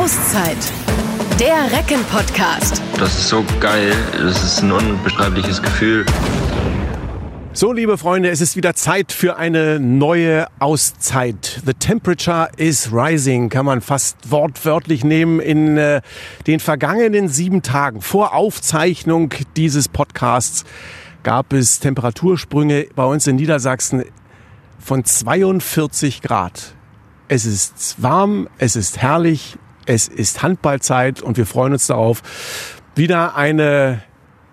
Auszeit. Der Recken-Podcast. Das ist so geil. Das ist ein unbeschreibliches Gefühl. So, liebe Freunde, es ist wieder Zeit für eine neue Auszeit. The temperature is rising, kann man fast wortwörtlich nehmen. In äh, den vergangenen sieben Tagen vor Aufzeichnung dieses Podcasts gab es Temperatursprünge bei uns in Niedersachsen von 42 Grad. Es ist warm, es ist herrlich, es ist Handballzeit und wir freuen uns darauf, wieder eine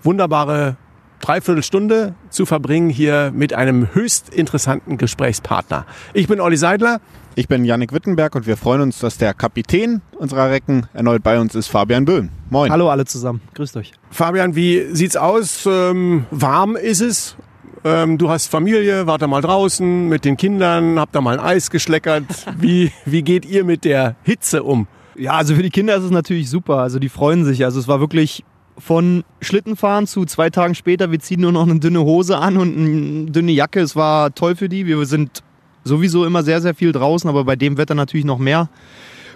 wunderbare Dreiviertelstunde zu verbringen hier mit einem höchst interessanten Gesprächspartner. Ich bin Olli Seidler. Ich bin Yannick Wittenberg und wir freuen uns, dass der Kapitän unserer Recken erneut bei uns ist, Fabian Böhm. Moin. Hallo alle zusammen. Grüßt euch. Fabian, wie sieht's aus? Ähm, warm ist es? Ähm, du hast Familie, wart da mal draußen mit den Kindern, habt da mal ein Eis geschleckert. Wie, wie geht ihr mit der Hitze um? Ja, also für die Kinder ist es natürlich super. Also die freuen sich. Also es war wirklich von Schlittenfahren zu zwei Tagen später, wir ziehen nur noch eine dünne Hose an und eine dünne Jacke. Es war toll für die. Wir sind sowieso immer sehr, sehr viel draußen, aber bei dem Wetter natürlich noch mehr.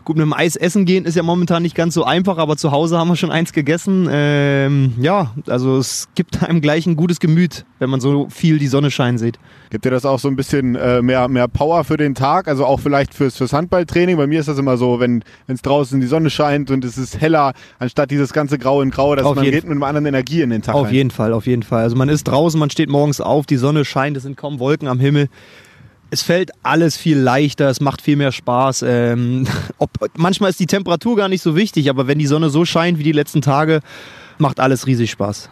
Gut, mit dem Eis essen gehen ist ja momentan nicht ganz so einfach, aber zu Hause haben wir schon eins gegessen. Ähm, ja, also es gibt einem gleich ein gutes Gemüt, wenn man so viel die Sonne scheinen sieht. Gibt dir das auch so ein bisschen äh, mehr, mehr Power für den Tag? Also auch vielleicht fürs, fürs Handballtraining? Bei mir ist das immer so, wenn es draußen die Sonne scheint und es ist heller, anstatt dieses ganze Grau in Grau, dass auf man geht mit einer anderen Energie in den Tag Auf rein. jeden Fall, auf jeden Fall. Also man ist draußen, man steht morgens auf, die Sonne scheint, es sind kaum Wolken am Himmel es fällt alles viel leichter, es macht viel mehr Spaß. Ähm, ob, manchmal ist die Temperatur gar nicht so wichtig, aber wenn die Sonne so scheint wie die letzten Tage, macht alles riesig Spaß.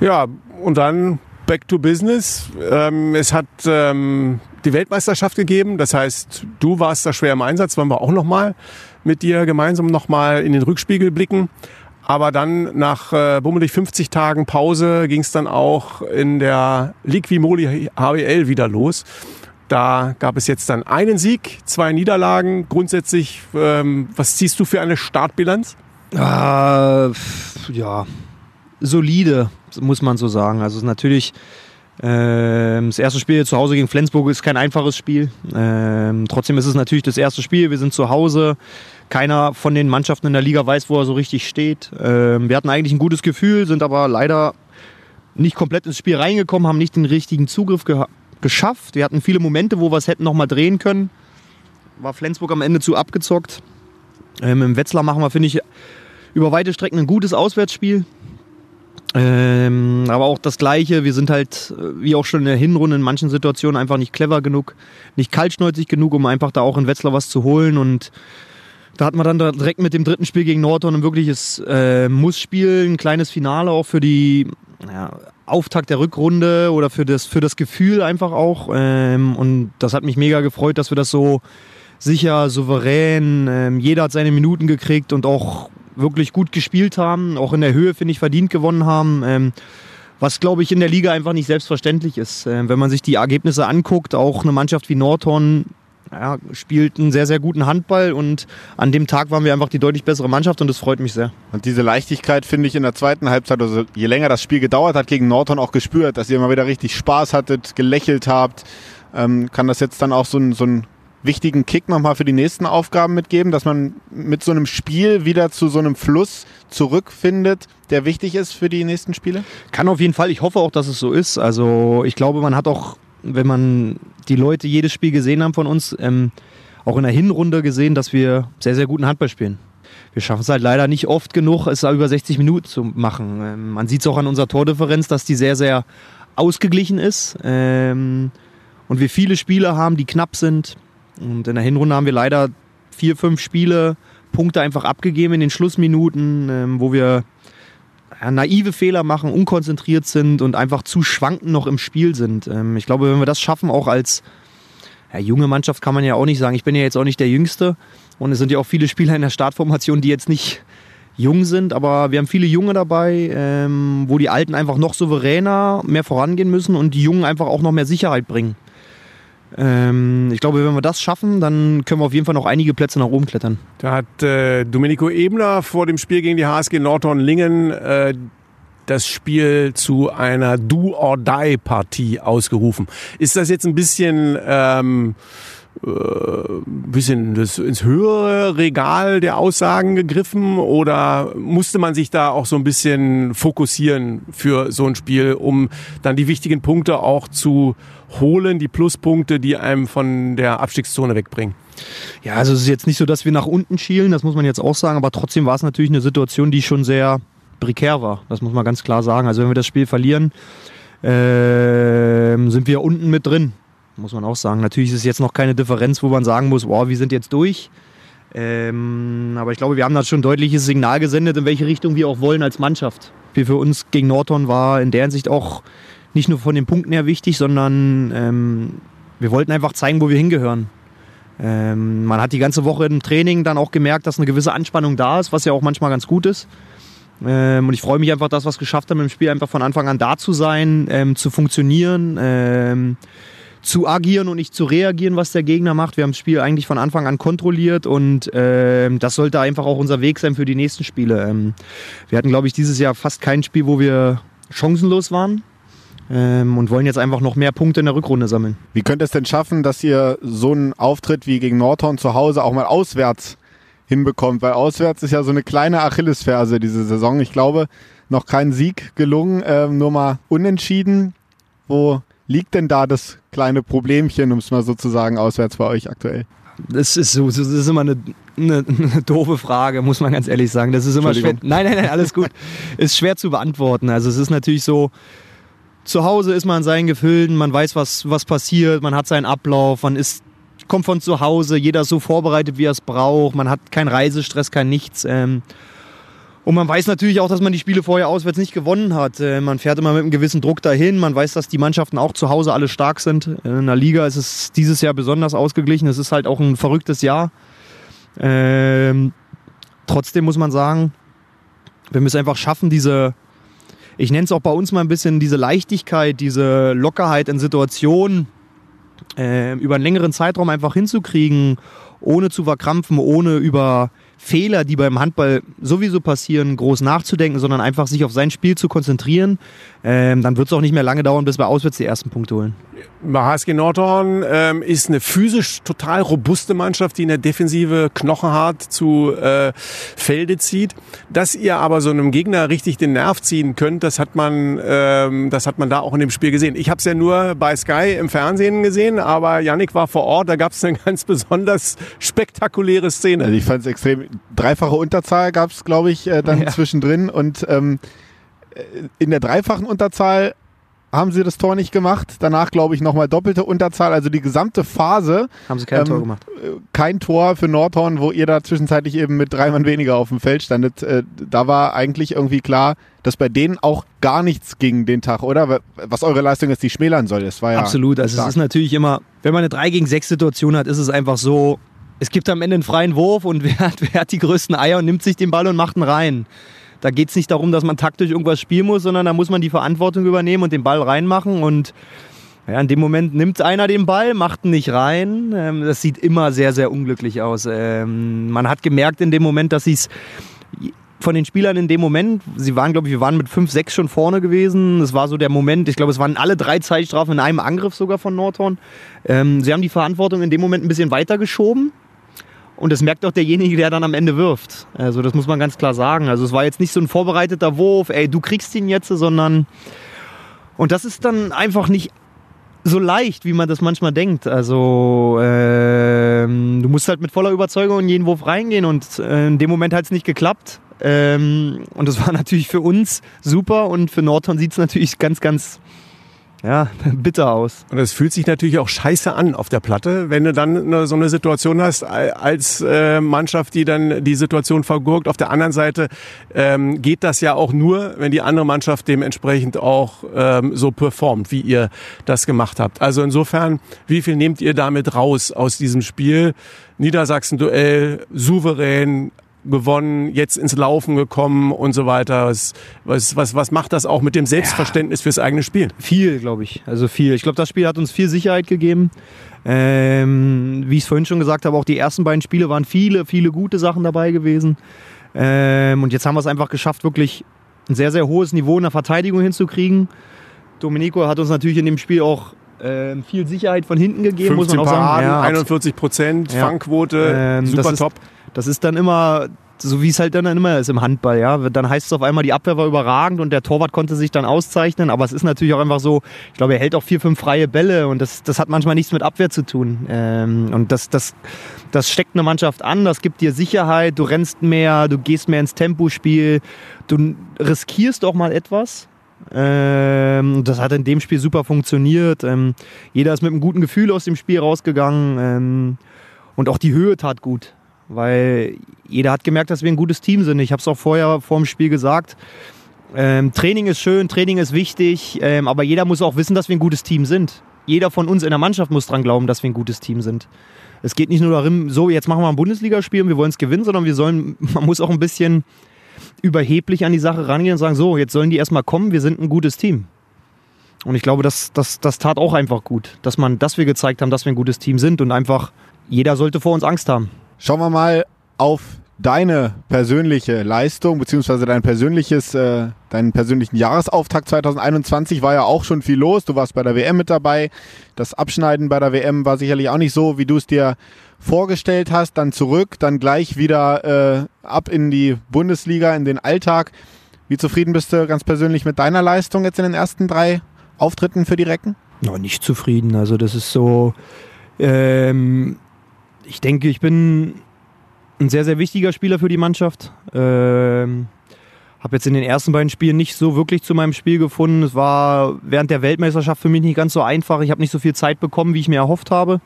Ja, und dann back to business. Ähm, es hat ähm, die Weltmeisterschaft gegeben, das heißt, du warst da schwer im Einsatz, wollen wir auch nochmal mit dir gemeinsam nochmal in den Rückspiegel blicken. Aber dann nach äh, bummelig 50 Tagen Pause ging es dann auch in der Liquimoli HWL wieder los. Da gab es jetzt dann einen Sieg, zwei Niederlagen. Grundsätzlich, ähm, was ziehst du für eine Startbilanz? Äh, ja, solide, muss man so sagen. Also natürlich, äh, das erste Spiel zu Hause gegen Flensburg ist kein einfaches Spiel. Ähm, trotzdem ist es natürlich das erste Spiel. Wir sind zu Hause. Keiner von den Mannschaften in der Liga weiß, wo er so richtig steht. Ähm, wir hatten eigentlich ein gutes Gefühl, sind aber leider nicht komplett ins Spiel reingekommen, haben nicht den richtigen Zugriff gehabt geschafft. Wir hatten viele Momente, wo wir es hätten noch mal drehen können. War Flensburg am Ende zu abgezockt. Ähm, Im Wetzlar machen wir, finde ich, über weite Strecken ein gutes Auswärtsspiel. Ähm, aber auch das Gleiche, wir sind halt, äh, wie auch schon in der Hinrunde, in manchen Situationen einfach nicht clever genug, nicht kaltschnäuzig genug, um einfach da auch in Wetzlar was zu holen. Und da hat man dann direkt mit dem dritten Spiel gegen Nordhorn ein wirkliches äh, Muss-Spiel, ein kleines Finale auch für die ja, Auftakt der Rückrunde oder für das, für das Gefühl einfach auch. Ähm, und das hat mich mega gefreut, dass wir das so sicher, souverän, ähm, jeder hat seine Minuten gekriegt und auch wirklich gut gespielt haben, auch in der Höhe, finde ich, verdient gewonnen haben. Ähm, was, glaube ich, in der Liga einfach nicht selbstverständlich ist. Ähm, wenn man sich die Ergebnisse anguckt, auch eine Mannschaft wie Nordhorn ja, spielt einen sehr, sehr guten Handball und an dem Tag waren wir einfach die deutlich bessere Mannschaft und das freut mich sehr. Und diese Leichtigkeit finde ich in der zweiten Halbzeit, also je länger das Spiel gedauert hat, gegen Nordhorn auch gespürt, dass ihr immer wieder richtig Spaß hattet, gelächelt habt. Ähm, kann das jetzt dann auch so ein, so einen wichtigen Kick nochmal für die nächsten Aufgaben mitgeben, dass man mit so einem Spiel wieder zu so einem Fluss zurückfindet, der wichtig ist für die nächsten Spiele? Kann auf jeden Fall. Ich hoffe auch, dass es so ist. Also ich glaube, man hat auch wenn man die Leute jedes Spiel gesehen haben von uns, ähm, auch in der Hinrunde gesehen, dass wir sehr, sehr guten Handball spielen. Wir schaffen es halt leider nicht oft genug, es über 60 Minuten zu machen. Ähm, man sieht es auch an unserer Tordifferenz, dass die sehr, sehr ausgeglichen ist. Ähm, und wir viele Spiele haben, die knapp sind. Und in der Hinrunde haben wir leider vier, fünf Spiele, Punkte einfach abgegeben in den Schlussminuten, ähm, wo wir naive Fehler machen, unkonzentriert sind und einfach zu schwanken noch im Spiel sind. Ähm, ich glaube, wenn wir das schaffen, auch als ja, junge Mannschaft kann man ja auch nicht sagen, ich bin ja jetzt auch nicht der Jüngste und es sind ja auch viele Spieler in der Startformation, die jetzt nicht jung sind, aber wir haben viele Junge dabei, ähm, wo die Alten einfach noch souveräner mehr vorangehen müssen und die Jungen einfach auch noch mehr Sicherheit bringen. Ähm, ich glaube, wenn wir das schaffen, dann können wir auf jeden Fall noch einige Plätze nach oben klettern. Da hat äh, Domenico Ebner vor dem Spiel gegen die HSG Nordhorn-Lingen äh, das Spiel zu einer Do-or-Die-Partie ausgerufen. Ist das jetzt ein bisschen ähm, äh, bisschen das, ins höhere Regal der Aussagen gegriffen oder musste man sich da auch so ein bisschen fokussieren für so ein Spiel, um dann die wichtigen Punkte auch zu holen, die Pluspunkte, die einem von der Abstiegszone wegbringen? Ja, also es ist jetzt nicht so, dass wir nach unten schielen, das muss man jetzt auch sagen, aber trotzdem war es natürlich eine Situation, die schon sehr prekär war. Das muss man ganz klar sagen. Also wenn wir das Spiel verlieren, äh, sind wir unten mit drin, muss man auch sagen. Natürlich ist es jetzt noch keine Differenz, wo man sagen muss, wow, wir sind jetzt durch. Ähm, aber ich glaube, wir haben da schon ein deutliches Signal gesendet, in welche Richtung wir auch wollen als Mannschaft. Wie für uns gegen Norton war in der Hinsicht auch nicht nur von den Punkten her wichtig, sondern ähm, wir wollten einfach zeigen, wo wir hingehören. Ähm, man hat die ganze Woche im Training dann auch gemerkt, dass eine gewisse Anspannung da ist, was ja auch manchmal ganz gut ist. Ähm, und ich freue mich einfach, dass wir es geschafft haben, im Spiel einfach von Anfang an da zu sein, ähm, zu funktionieren, ähm, zu agieren und nicht zu reagieren, was der Gegner macht. Wir haben das Spiel eigentlich von Anfang an kontrolliert und ähm, das sollte einfach auch unser Weg sein für die nächsten Spiele. Ähm, wir hatten, glaube ich, dieses Jahr fast kein Spiel, wo wir chancenlos waren ähm, und wollen jetzt einfach noch mehr Punkte in der Rückrunde sammeln. Wie könnt ihr es denn schaffen, dass ihr so einen Auftritt wie gegen Nordhorn zu Hause auch mal auswärts hinbekommt? Weil auswärts ist ja so eine kleine Achillesferse diese Saison. Ich glaube, noch kein Sieg gelungen, ähm, nur mal unentschieden. Wo liegt denn da das kleine Problemchen, um es mal so zu sagen, auswärts bei euch aktuell? Das ist so, das ist immer eine, eine, eine, doofe Frage, muss man ganz ehrlich sagen. Das ist immer schwer. Nein, nein, nein, alles gut. ist schwer zu beantworten. Also es ist natürlich so, zu Hause ist man in seinen Gefilden, man weiß, was, was passiert, man hat seinen Ablauf, man ist, kommt von zu Hause, jeder ist so vorbereitet, wie er es braucht, man hat keinen Reisestress, kein Nichts. Ähm, und man weiß natürlich auch, dass man die Spiele vorher auswärts nicht gewonnen hat. Äh, man fährt immer mit einem gewissen Druck dahin. Man weiß, dass die Mannschaften auch zu Hause alle stark sind. In der Liga ist es dieses Jahr besonders ausgeglichen. Es ist halt auch ein verrücktes Jahr. Ähm, trotzdem muss man sagen, wir es einfach schaffen, diese, ich nenne es auch bei uns mal ein bisschen diese Leichtigkeit, diese Lockerheit in Situationen äh, über einen längeren Zeitraum einfach hinzukriegen, ohne zu verkrampfen, ohne über Fehler, die beim Handball sowieso passieren, groß nachzudenken, sondern einfach sich auf sein Spiel zu konzentrieren, ähm, dann wird es auch nicht mehr lange dauern, bis wir auswärts die ersten Punkte holen. HSG Nordhorn ähm, ist eine physisch total robuste Mannschaft, die in der Defensive knochenhart zu äh, Felde zieht. Dass ihr aber so einem Gegner richtig den Nerv ziehen könnt, das hat man, ähm, das hat man da auch in dem Spiel gesehen. Ich habe es ja nur bei Sky im Fernsehen gesehen, aber Yannick war vor Ort. Da gab es eine ganz besonders spektakuläre Szene. Also ich fand es extrem. Dreifache Unterzahl gab es, glaube ich, äh, dann ja. zwischendrin und ähm, in der dreifachen Unterzahl haben sie das Tor nicht gemacht. Danach, glaube ich, nochmal doppelte Unterzahl. Also die gesamte Phase. Haben sie kein ähm, Tor gemacht. Kein Tor für Nordhorn, wo ihr da zwischenzeitlich eben mit drei Mann weniger auf dem Feld standet. Äh, da war eigentlich irgendwie klar, dass bei denen auch gar nichts ging den Tag, oder? Was eure Leistung ist, die schmälern soll. Das war ja Absolut. Also stark. es ist natürlich immer, wenn man eine 3 gegen 6 Situation hat, ist es einfach so, es gibt am Ende einen freien Wurf und wer hat, wer hat die größten Eier und nimmt sich den Ball und macht ihn rein. Da geht es nicht darum, dass man taktisch irgendwas spielen muss, sondern da muss man die Verantwortung übernehmen und den Ball reinmachen. Und ja, in dem Moment nimmt einer den Ball, macht ihn nicht rein. Ähm, das sieht immer sehr, sehr unglücklich aus. Ähm, man hat gemerkt in dem Moment, dass sie es von den Spielern in dem Moment, sie waren, glaube ich, wir waren mit 5, 6 schon vorne gewesen. Es war so der Moment, ich glaube, es waren alle drei Zeitstrafen in einem Angriff sogar von Nordhorn. Ähm, sie haben die Verantwortung in dem Moment ein bisschen weitergeschoben. Und das merkt auch derjenige, der dann am Ende wirft. Also das muss man ganz klar sagen. Also es war jetzt nicht so ein vorbereiteter Wurf, ey, du kriegst ihn jetzt, sondern und das ist dann einfach nicht so leicht, wie man das manchmal denkt. Also ähm, du musst halt mit voller Überzeugung in jeden Wurf reingehen und äh, in dem Moment hat es nicht geklappt. Ähm, und das war natürlich für uns super und für Norton sieht es natürlich ganz, ganz ja, bitter aus. Und es fühlt sich natürlich auch scheiße an auf der Platte, wenn du dann eine, so eine Situation hast als äh, Mannschaft, die dann die Situation vergurkt. Auf der anderen Seite ähm, geht das ja auch nur, wenn die andere Mannschaft dementsprechend auch ähm, so performt, wie ihr das gemacht habt. Also insofern, wie viel nehmt ihr damit raus aus diesem Spiel? Niedersachsen-Duell souverän, gewonnen, jetzt ins Laufen gekommen und so weiter. Was, was, was, was macht das auch mit dem Selbstverständnis ja, fürs eigene Spiel? Viel, glaube ich. Also viel. Ich glaube, das Spiel hat uns viel Sicherheit gegeben. Ähm, wie ich es vorhin schon gesagt habe, auch die ersten beiden Spiele waren viele, viele gute Sachen dabei gewesen. Ähm, und jetzt haben wir es einfach geschafft, wirklich ein sehr, sehr hohes Niveau in der Verteidigung hinzukriegen. Domenico hat uns natürlich in dem Spiel auch Ähm, viel Sicherheit von hinten gegeben, 15 muss man auch Paraden, sagen. Ja, 41 Prozent. Fangquote, Ähm, super das ist- top. Das ist dann immer, so wie es halt dann immer ist im Handball, ja. Dann heißt es auf einmal, die Abwehr war überragend und der Torwart konnte sich dann auszeichnen. Aber es ist natürlich auch einfach so, ich glaube, er hält auch vier, fünf freie Bälle und das, das hat manchmal nichts mit Abwehr zu tun. Ähm, und das, das, das steckt eine Mannschaft an, das gibt dir Sicherheit, du rennst mehr, du gehst mehr ins Tempospiel, du riskierst auch mal etwas. Ähm, das hat in dem Spiel super funktioniert. Ähm, jeder ist mit einem guten Gefühl aus dem Spiel rausgegangen. Ähm, und auch die Höhe tat gut, weil jeder hat gemerkt, dass wir ein gutes Team sind. Ich habe es auch vorher vor dem Spiel gesagt. Ähm, Training ist schön, Training ist wichtig, ähm, aber jeder muss auch wissen, dass wir ein gutes Team sind. Jeder von uns in der Mannschaft muss dran glauben, dass wir ein gutes Team sind. Es geht nicht nur darum, so jetzt machen wir ein Bundesligaspiel und wir wollen es gewinnen, sondern wir sollen, man muss auch ein bisschen überheblich an die Sache rangehen und sagen, so, jetzt sollen die erstmal kommen, wir sind ein gutes Team. Und ich glaube, das, das, das tat auch einfach gut, dass, man, dass wir gezeigt haben, dass wir ein gutes Team sind und einfach jeder sollte vor uns Angst haben. Schauen wir mal auf deine persönliche Leistung, beziehungsweise dein persönliches, äh, deinen persönlichen Jahresauftakt 2021 war ja auch schon viel los. Du warst bei der WM mit dabei. Das Abschneiden bei der WM war sicherlich auch nicht so, wie du es dir vorgestellt hast. Dann zurück, dann gleich wieder äh, ab in die Bundesliga, in den Alltag. Wie zufrieden bist du ganz persönlich mit deiner Leistung jetzt in den ersten drei Auftritten für die Recken? No, nicht zufrieden. Also das ist so. Ähm, ich denke, ich bin ein sehr, sehr wichtiger Spieler für die Mannschaft. Ähm, habe jetzt in den ersten beiden Spielen nicht so wirklich zu meinem Spiel gefunden. Es war während der Weltmeisterschaft für mich nicht ganz so einfach. Ich habe nicht so viel Zeit bekommen, wie ich mir erhofft habe.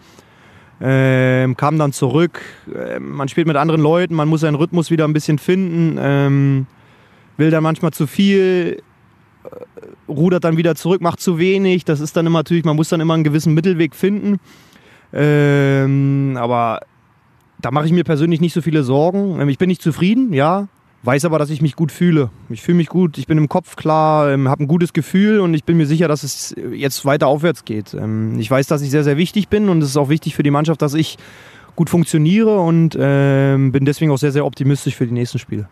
Ähm, kam dann zurück. Ähm, man spielt mit anderen Leuten, man muss seinen Rhythmus wieder ein bisschen finden. Ähm, will dann manchmal zu viel, äh, rudert dann wieder zurück, macht zu wenig. Das ist dann immer natürlich, man muss dann immer einen gewissen Mittelweg finden. Ähm, aber da mache ich mir persönlich nicht so viele Sorgen. Ähm, Ich bin nicht zufrieden, ja. Weiß aber, dass ich mich gut fühle. Ich fühle mich gut, ich bin im Kopf klar, ähm, habe ein gutes Gefühl und ich bin mir sicher, dass es jetzt weiter aufwärts geht. Ähm, Ich weiß, dass ich sehr, sehr wichtig bin und es ist auch wichtig für die Mannschaft, dass ich gut funktioniere und bin deswegen auch sehr, sehr optimistisch für die nächsten Spiele.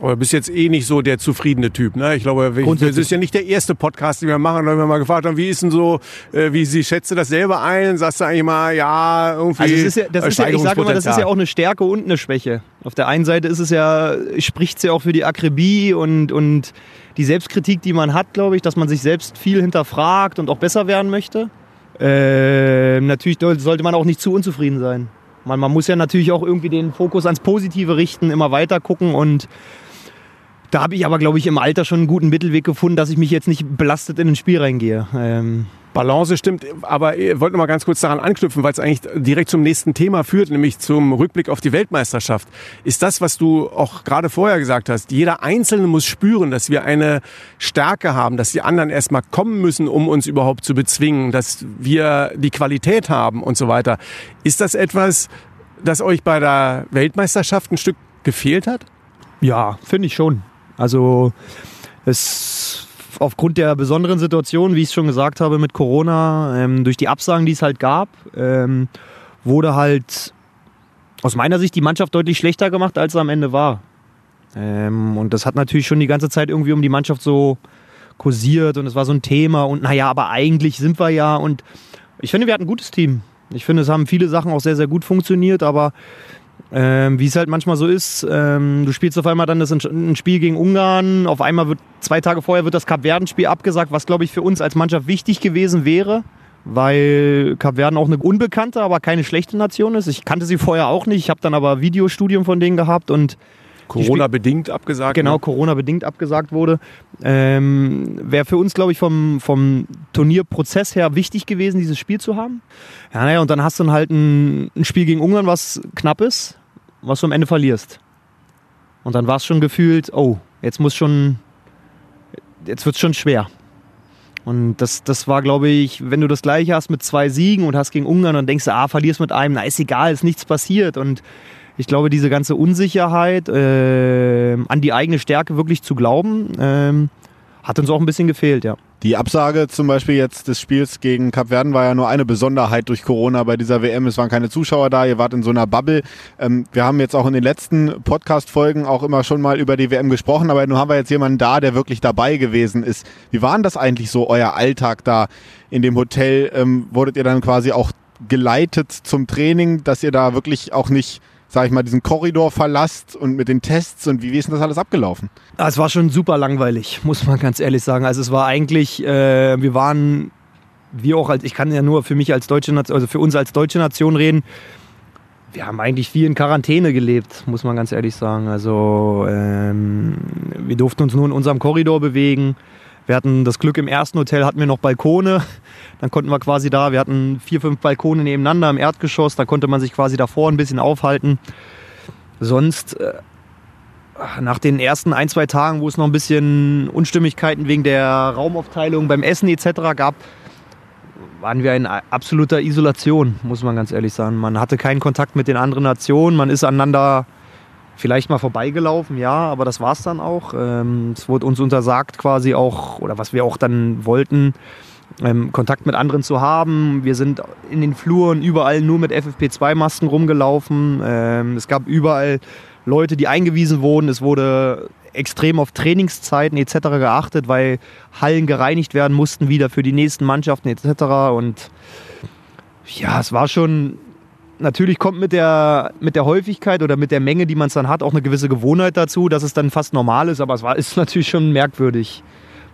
Aber du bist jetzt eh nicht so der zufriedene Typ, ne? Ich glaube, das ist ja nicht der erste Podcast, den wir machen, weil wir mal gefragt haben, wie ist denn so, äh, wie sie schätzt du das selber ein? Sagst du eigentlich mal, ja, irgendwie. Also ist ja, das ist ja, ich sage immer, das ist ja auch eine Stärke und eine Schwäche. Auf der einen Seite ist es ja, spricht es ja auch für die Akribie und, und die Selbstkritik, die man hat, glaube ich, dass man sich selbst viel hinterfragt und auch besser werden möchte. Ähm, natürlich sollte man auch nicht zu unzufrieden sein. Man, man muss ja natürlich auch irgendwie den Fokus ans Positive richten, immer weiter gucken und da habe ich aber, glaube ich, im Alter schon einen guten Mittelweg gefunden, dass ich mich jetzt nicht belastet in ein Spiel reingehe. Ähm, Balance stimmt, aber ich wollte noch mal ganz kurz daran anknüpfen, weil es eigentlich direkt zum nächsten Thema führt, nämlich zum Rückblick auf die Weltmeisterschaft. Ist das, was du auch gerade vorher gesagt hast, jeder Einzelne muss spüren, dass wir eine Stärke haben, dass die anderen erstmal kommen müssen, um uns überhaupt zu bezwingen, dass wir die Qualität haben und so weiter. Ist das etwas, das euch bei der Weltmeisterschaft ein Stück gefehlt hat? Ja, finde ich schon. Also es aufgrund der besonderen Situation, wie ich es schon gesagt habe mit Corona, ähm, durch die Absagen, die es halt gab, ähm, wurde halt aus meiner Sicht die Mannschaft deutlich schlechter gemacht, als sie am Ende war. Ähm, und das hat natürlich schon die ganze Zeit irgendwie um die Mannschaft so kursiert und es war so ein Thema und naja, aber eigentlich sind wir ja und ich finde, wir hatten ein gutes Team. Ich finde, es haben viele Sachen auch sehr, sehr gut funktioniert, aber ähm, wie es halt manchmal so ist, ähm, du spielst auf einmal dann das, ein Spiel gegen Ungarn, auf einmal wird zwei Tage vorher wird das Kapverden-Spiel abgesagt, was glaube ich für uns als Mannschaft wichtig gewesen wäre, weil Kapverden auch eine unbekannte, aber keine schlechte Nation ist. Ich kannte sie vorher auch nicht, ich habe dann aber Videostudium von denen gehabt und Corona-bedingt abgesagt. genau, ne? Corona-bedingt abgesagt wurde. Ähm, Wäre für uns, glaube ich, vom, vom Turnierprozess her wichtig gewesen, dieses Spiel zu haben. Ja, naja, und dann hast du dann halt ein, ein Spiel gegen Ungarn, was knapp ist, was du am Ende verlierst. Und dann war es schon gefühlt, oh, jetzt muss schon, jetzt wird es schon schwer. Und das, das war, glaube ich, wenn du das gleiche hast mit zwei Siegen und hast gegen Ungarn und denkst, ah, verlierst mit einem, na ist egal, ist nichts passiert. Und ich glaube, diese ganze Unsicherheit, ähm, an die eigene Stärke wirklich zu glauben, ähm, hat uns auch ein bisschen gefehlt, ja. Die Absage zum Beispiel jetzt des Spiels gegen Kap Verden war ja nur eine Besonderheit durch Corona bei dieser WM. Es waren keine Zuschauer da, ihr wart in so einer Bubble. Ähm, wir haben jetzt auch in den letzten Podcast-Folgen auch immer schon mal über die WM gesprochen, aber nun haben wir jetzt jemanden da, der wirklich dabei gewesen ist. Wie war denn das eigentlich so, euer Alltag da in dem Hotel? Ähm, wurdet ihr dann quasi auch geleitet zum Training, dass ihr da wirklich auch nicht sag ich mal, diesen Korridor verlasst und mit den Tests und wie, wie ist denn das alles abgelaufen? Ah, es war schon super langweilig, muss man ganz ehrlich sagen. Also es war eigentlich, äh, wir waren, wir auch als, ich kann ja nur für mich als deutsche Nation, also für uns als deutsche Nation reden, wir haben eigentlich viel in Quarantäne gelebt, muss man ganz ehrlich sagen. Also ähm, wir durften uns nur in unserem Korridor bewegen. Wir hatten das Glück, im ersten Hotel hatten wir noch Balkone. Dann konnten wir quasi da, wir hatten vier, fünf Balkone nebeneinander im Erdgeschoss. Da konnte man sich quasi davor ein bisschen aufhalten. Sonst, äh, nach den ersten ein, zwei Tagen, wo es noch ein bisschen Unstimmigkeiten wegen der Raumaufteilung beim Essen etc. gab, waren wir in absoluter Isolation, muss man ganz ehrlich sagen. Man hatte keinen Kontakt mit den anderen Nationen. Man ist aneinander vielleicht mal vorbeigelaufen, ja, aber das war es dann auch. Ähm, es wurde uns untersagt quasi auch, oder was wir auch dann wollten, ähm, Kontakt mit anderen zu haben. Wir sind in den Fluren überall nur mit FFP2-Masken rumgelaufen. Ähm, es gab überall Leute, die eingewiesen wurden. Es wurde extrem auf Trainingszeiten etc. geachtet, weil Hallen gereinigt werden mussten wieder für die nächsten Mannschaften etc. Und ja, es war schon natürlich kommt mit der, mit der Häufigkeit oder mit der Menge, die man es dann hat, auch eine gewisse Gewohnheit dazu, dass es dann fast normal ist, aber es war, ist natürlich schon merkwürdig.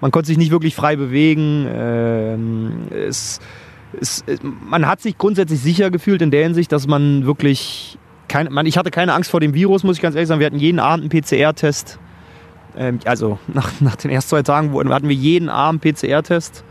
Man konnte sich nicht wirklich frei bewegen. Ähm, es, es, man hat sich grundsätzlich sicher gefühlt in der Hinsicht, dass man wirklich kein, man, ich hatte keine Angst vor dem Virus, muss ich ganz ehrlich sagen. Wir hatten jeden Abend einen PCR-Test. Ähm, also nach, nach den ersten zwei Tagen hatten wir jeden Abend PCR-Test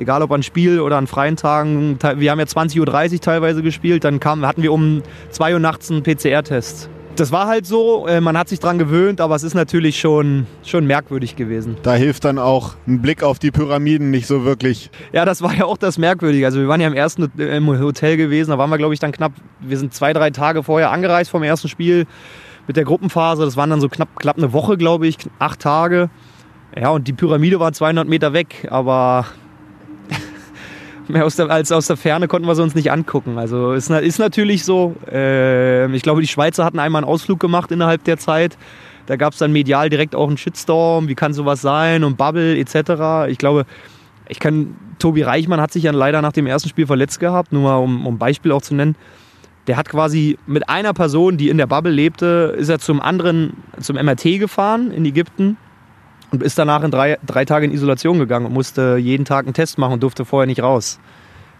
egal ob an Spiel oder an freien Tagen. Wir haben ja 20.30 Uhr teilweise gespielt, dann kam, hatten wir um 2 Uhr nachts einen PCR-Test. Das war halt so, äh, man hat sich dran gewöhnt, aber es ist natürlich schon, schon merkwürdig gewesen. Da hilft dann auch ein Blick auf die Pyramiden nicht so wirklich. Ja, das war ja auch das Merkwürdige. Also wir waren ja im ersten im Hotel gewesen, da waren wir glaube ich dann knapp, wir sind zwei, drei Tage vorher angereist vom ersten Spiel mit der Gruppenphase. Das waren dann so knapp, knapp eine Woche, glaube ich, acht Tage. Ja, und die Pyramide war 200 Meter weg, aber mehr aus der, als aus der Ferne konnten wir sie uns nicht angucken. Also ist, ist natürlich so. Äh, ich glaube, die Schweizer hatten einmal einen Ausflug gemacht innerhalb der Zeit. Da gab es dann medial direkt auch einen Shitstorm. Wie kann sowas sein? Und Bubble etc. Ich glaube, ich kann, Tobi Reichmann hat sich ja leider nach dem ersten Spiel verletzt gehabt, nur mal um, um Beispiel auch zu nennen. Der hat quasi mit einer Person, die in der Bubble lebte, ist er zum anderen, zum MRT gefahren in Ägypten und ist danach in drei, drei Tage in Isolation gegangen und musste jeden Tag einen Test machen und durfte vorher nicht raus.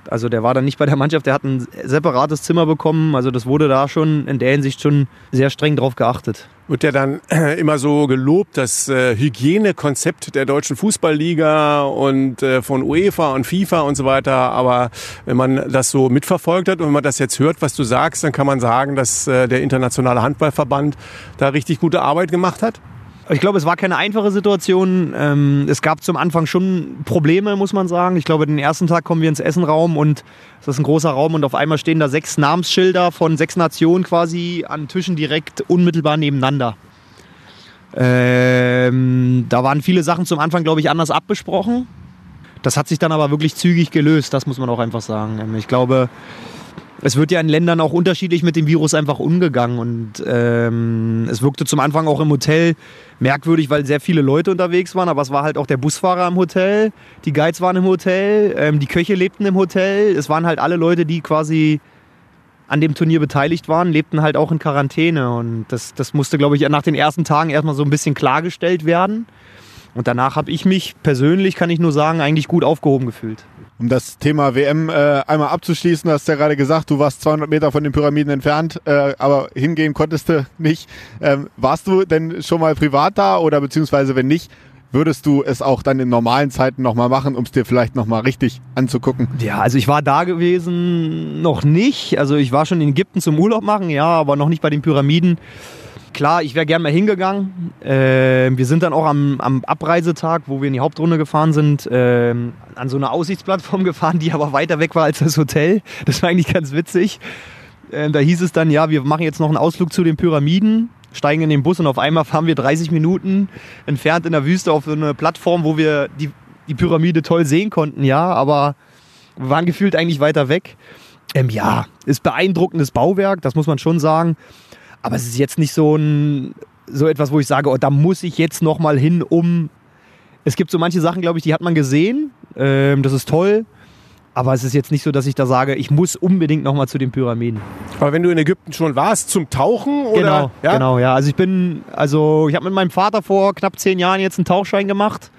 Also der war dann nicht bei der Mannschaft, der hat ein separates Zimmer bekommen. Also das wurde da schon in der Hinsicht schon sehr streng drauf geachtet. Wird ja dann immer so gelobt, das äh, Hygienekonzept der deutschen Fußballliga und äh, von UEFA und FIFA und so weiter. Aber wenn man das so mitverfolgt hat und wenn man das jetzt hört, was du sagst, dann kann man sagen, dass äh, der internationale Handballverband da richtig gute Arbeit gemacht hat. Ich glaube, es war keine einfache Situation. Ähm, es gab zum Anfang schon Probleme, muss man sagen. Ich glaube, den ersten Tag kommen wir ins Essenraum und es ist ein großer Raum und auf einmal stehen da sechs Namensschilder von sechs Nationen quasi an Tischen direkt unmittelbar nebeneinander. Ähm, da waren viele Sachen zum Anfang, glaube ich, anders abgesprochen. Das hat sich dann aber wirklich zügig gelöst, das muss man auch einfach sagen. Ich glaube, es wird ja in Ländern auch unterschiedlich mit dem Virus einfach umgegangen. Und ähm, es wirkte zum Anfang auch im Hotel merkwürdig, weil sehr viele Leute unterwegs waren. Aber es war halt auch der Busfahrer im Hotel, die Guides waren im Hotel, ähm, die Köche lebten im Hotel. Es waren halt alle Leute, die quasi an dem Turnier beteiligt waren, lebten halt auch in Quarantäne. Und das, das musste, glaube ich, nach den ersten Tagen erstmal so ein bisschen klargestellt werden. Und danach habe ich mich persönlich, kann ich nur sagen, eigentlich gut aufgehoben gefühlt. Um das Thema WM äh, einmal abzuschließen, hast du ja gerade gesagt, du warst 200 Meter von den Pyramiden entfernt, äh, aber hingehen konntest du nicht. Ähm, warst du denn schon mal privat da oder beziehungsweise wenn nicht, würdest du es auch dann in normalen Zeiten nochmal machen, um es dir vielleicht nochmal richtig anzugucken? Ja, also ich war da gewesen noch nicht. Also ich war schon in Ägypten zum Urlaub machen, ja, aber noch nicht bei den Pyramiden. Klar, ich wäre gerne mal hingegangen. Äh, wir sind dann auch am, am, Abreisetag, wo wir in die Hauptrunde gefahren sind, äh, an so eine Aussichtsplattform gefahren, die aber weiter weg war als das Hotel. Das war eigentlich ganz witzig. Äh, da hieß es dann, ja, wir machen jetzt noch einen Ausflug zu den Pyramiden, steigen in den Bus und auf einmal fahren wir 30 Minuten entfernt in der Wüste auf so eine Plattform, wo wir die die Pyramide toll sehen konnten, ja, aber wir waren gefühlt eigentlich weiter weg. Ähm, ja, ist beeindruckendes Bauwerk, das muss man schon sagen. Aber es ist jetzt nicht so ein so etwas, wo ich sage, oh, da muss ich jetzt noch mal hin, um. Es gibt so manche Sachen, glaube ich, die hat man gesehen. Ähm, das ist toll. Aber es ist jetzt nicht so, dass ich da sage, ich muss unbedingt noch mal zu den Pyramiden. Aber wenn du in Ägypten schon warst, zum Tauchen oder? Genau, ja? genau, ja. Also ich bin, also ich habe mit meinem Vater vor knapp zehn Jahren jetzt einen Tauchschein gemacht.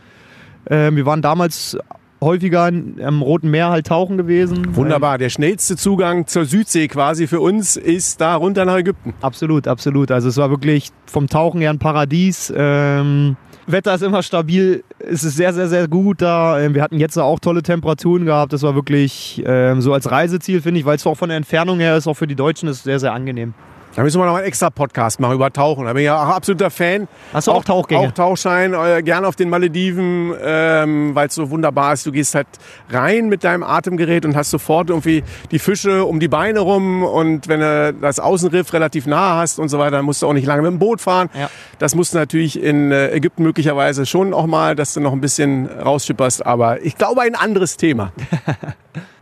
Ähm, wir waren damals häufiger am Roten Meer halt tauchen gewesen. Wunderbar. Der schnellste Zugang zur Südsee quasi für uns ist da runter nach Ägypten. Absolut, absolut. Also es war wirklich vom Tauchen her ein Paradies. Ähm, Wetter ist immer stabil, es ist sehr, sehr, sehr gut da. Ähm, Wir hatten jetzt auch tolle Temperaturen gehabt. Das war wirklich ähm, so als Reiseziel, finde ich, weil es auch von der Entfernung her ist, auch für die Deutschen ist sehr, sehr angenehm. Da müssen wir noch einen extra Podcast machen über Tauchen. Da bin ich ja auch absoluter Fan. Hast du auch Tauchgänge? Auch Tauchschein, äh, gerne auf den Malediven, ähm, weil es so wunderbar ist. Du gehst halt rein mit deinem Atemgerät und hast sofort irgendwie die Fische um die Beine rum. Und wenn du das Außenriff relativ nah hast und so weiter, dann musst du auch nicht lange mit dem Boot fahren. Ja. Das musst du natürlich in äh, Ägypten möglicherweise schon auch mal, dass du noch ein bisschen rausschipperst. Aber ich glaube, ein anderes Thema.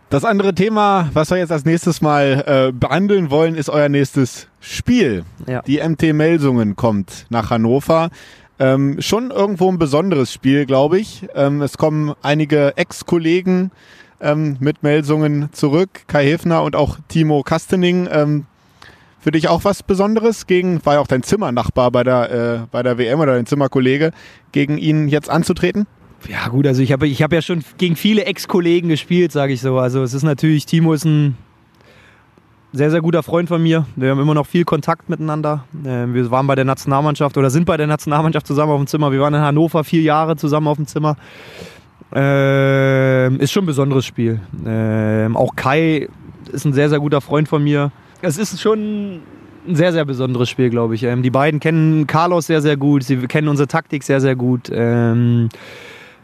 Das andere Thema, was wir jetzt als nächstes mal äh, behandeln wollen, ist euer nächstes Spiel. Ja. Die MT Melsungen kommt nach Hannover. Ähm, schon irgendwo ein besonderes Spiel, glaube ich. Ähm, es kommen einige Ex-Kollegen ähm, mit Melsungen zurück. Kai Hefner und auch Timo Kastening. Ähm, für dich auch was Besonderes gegen, war ja auch dein Zimmernachbar bei der, äh, bei der WM oder dein Zimmerkollege, gegen ihn jetzt anzutreten? Ja gut, also ich habe ich hab ja schon gegen viele Ex-Kollegen gespielt, sage ich so. Also es ist natürlich, Timo ist ein sehr, sehr guter Freund von mir. Wir haben immer noch viel Kontakt miteinander. Ähm, Wir waren bei der Nationalmannschaft oder sind bei der Nationalmannschaft zusammen auf dem Zimmer. Wir waren in Hannover vier Jahre zusammen auf dem Zimmer. Ähm, ist schon ein besonderes Spiel. Ähm, auch Kai ist ein sehr, sehr guter Freund von mir. Es ist schon ein sehr, sehr besonderes Spiel, glaube ich. Ähm, die beiden kennen Carlos sehr, sehr gut. Sie kennen unsere Taktik sehr, sehr gut. Ähm,